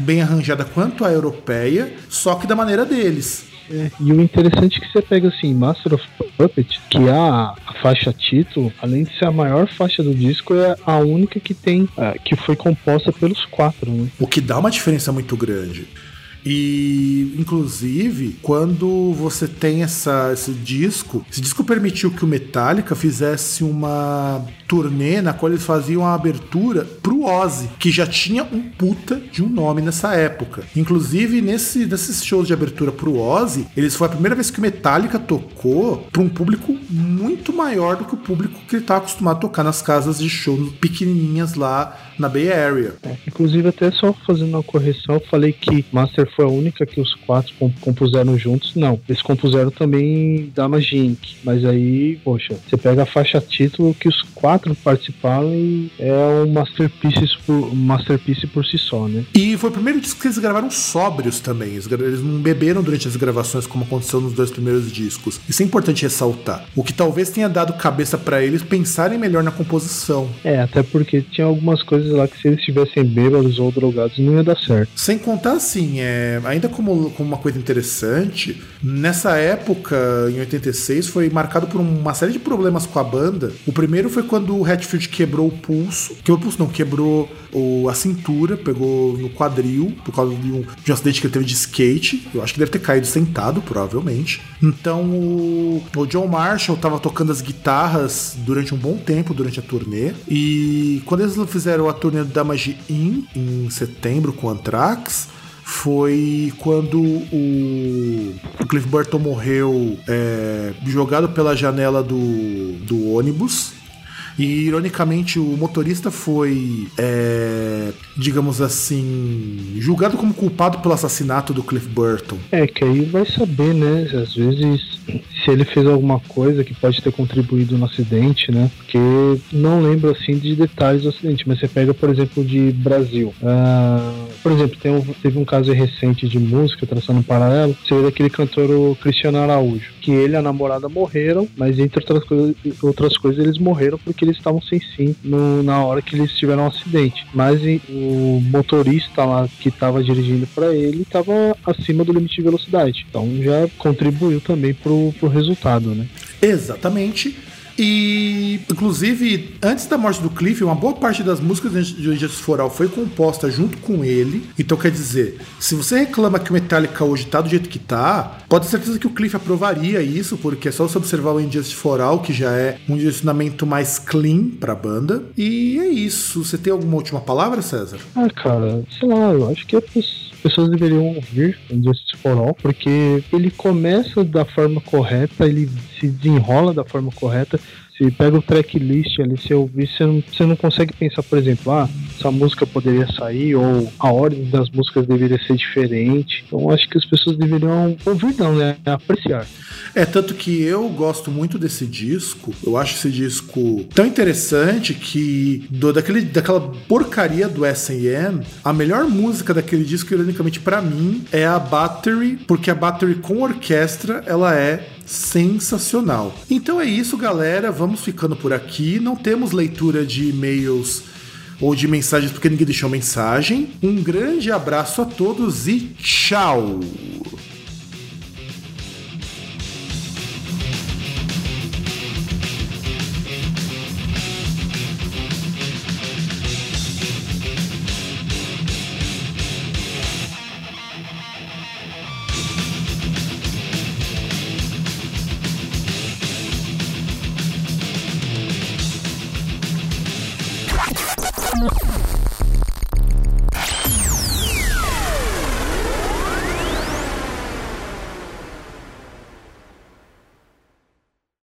bem arranjada quanto a europeia, só que da maneira deles. É, e o interessante é que você pega assim, Master of Puppet, que é a, a, faixa título, além de ser a maior faixa do disco, é a única que tem, é, que foi composta pelos quatro, né? O que dá uma diferença muito grande. E, inclusive, quando você tem essa, esse disco, esse disco permitiu que o Metallica fizesse uma turnê na qual eles faziam a abertura pro Ozzy, que já tinha um puta de um nome nessa época. Inclusive, nesse, nesses shows de abertura pro Ozzy, eles foi a primeira vez que o Metallica tocou para um público muito maior do que o público que ele tá acostumado a tocar nas casas de show pequenininhas lá na Bay Area. É, inclusive, até só fazendo uma correção, eu falei que Master foi a única que os quatro compuseram juntos. Não, eles compuseram também Damage Inc. Mas aí, poxa, você pega a faixa título que os quatro participaram e é um masterpiece por, masterpiece por si só, né? E foi o primeiro disco que eles gravaram sóbrios também. Eles, eles não beberam durante as gravações como aconteceu nos dois primeiros discos. Isso é importante ressaltar. O que talvez tenha dado cabeça para eles pensarem melhor na composição. É, até porque tinha algumas coisas lá que se eles estivessem bêbados ou drogados não ia dar certo. Sem contar assim, é, ainda como, como uma coisa interessante, nessa época, em 86, foi marcado por uma série de problemas com a banda. O primeiro foi quando o Hatfield quebrou o pulso, quebrou o pulso não, quebrou o, a cintura, pegou no quadril, por causa de um, de um acidente que ele teve de skate. Eu acho que deve ter caído sentado, provavelmente. Então o, o John Marshall estava tocando as guitarras durante um bom tempo, durante a turnê. E quando eles fizeram a turnê do Damage In, em setembro, com Anthrax, foi quando o, Cliff Burton morreu é, jogado pela janela do, do ônibus. E ironicamente o motorista foi, é, digamos assim, julgado como culpado pelo assassinato do Cliff Burton. É, que aí vai saber, né? Às vezes se ele fez alguma coisa que pode ter contribuído no acidente, né? Porque não lembro assim de detalhes do acidente, mas você pega, por exemplo, de Brasil. Uh, por exemplo, um, teve um caso recente de música, traçando um paralelo, seria daquele cantor o Cristiano Araújo, que ele e a namorada morreram, mas entre outras outras coisas eles morreram porque eles estavam sem sim no, na hora que eles tiveram um acidente. Mas o motorista lá que estava dirigindo para ele estava acima do limite de velocidade. Então já contribuiu também pro, pro resultado, né? Exatamente. E, inclusive, antes da morte do Cliff, uma boa parte das músicas de Justice for All foi composta junto com ele. Então, quer dizer, se você reclama que o Metallica hoje tá do jeito que tá, pode ter certeza que o Cliff aprovaria isso, porque é só você observar o Injustice for All, que já é um direcionamento mais clean pra banda. E é isso. Você tem alguma última palavra, César? Ah, cara, sei lá, eu acho que é possível pessoas deveriam ouvir Justice for All, porque ele começa da forma correta, ele se desenrola da forma correta. Se pega o tracklist ali, se ouvir, você não, você não consegue pensar, por exemplo, ah, essa música poderia sair, ou a ordem das músicas deveria ser diferente. Então acho que as pessoas deveriam ouvir, não, né? Apreciar. É, tanto que eu gosto muito desse disco. Eu acho esse disco tão interessante que do, daquele, daquela porcaria do S&M, a melhor música daquele disco, ironicamente, para mim, é a Battery, porque a Battery com orquestra, ela é sensacional. Então é isso, galera. Vamos ficando por aqui. Não temos leitura de e-mails ou de mensagens porque ninguém deixou mensagem. Um grande abraço a todos e tchau!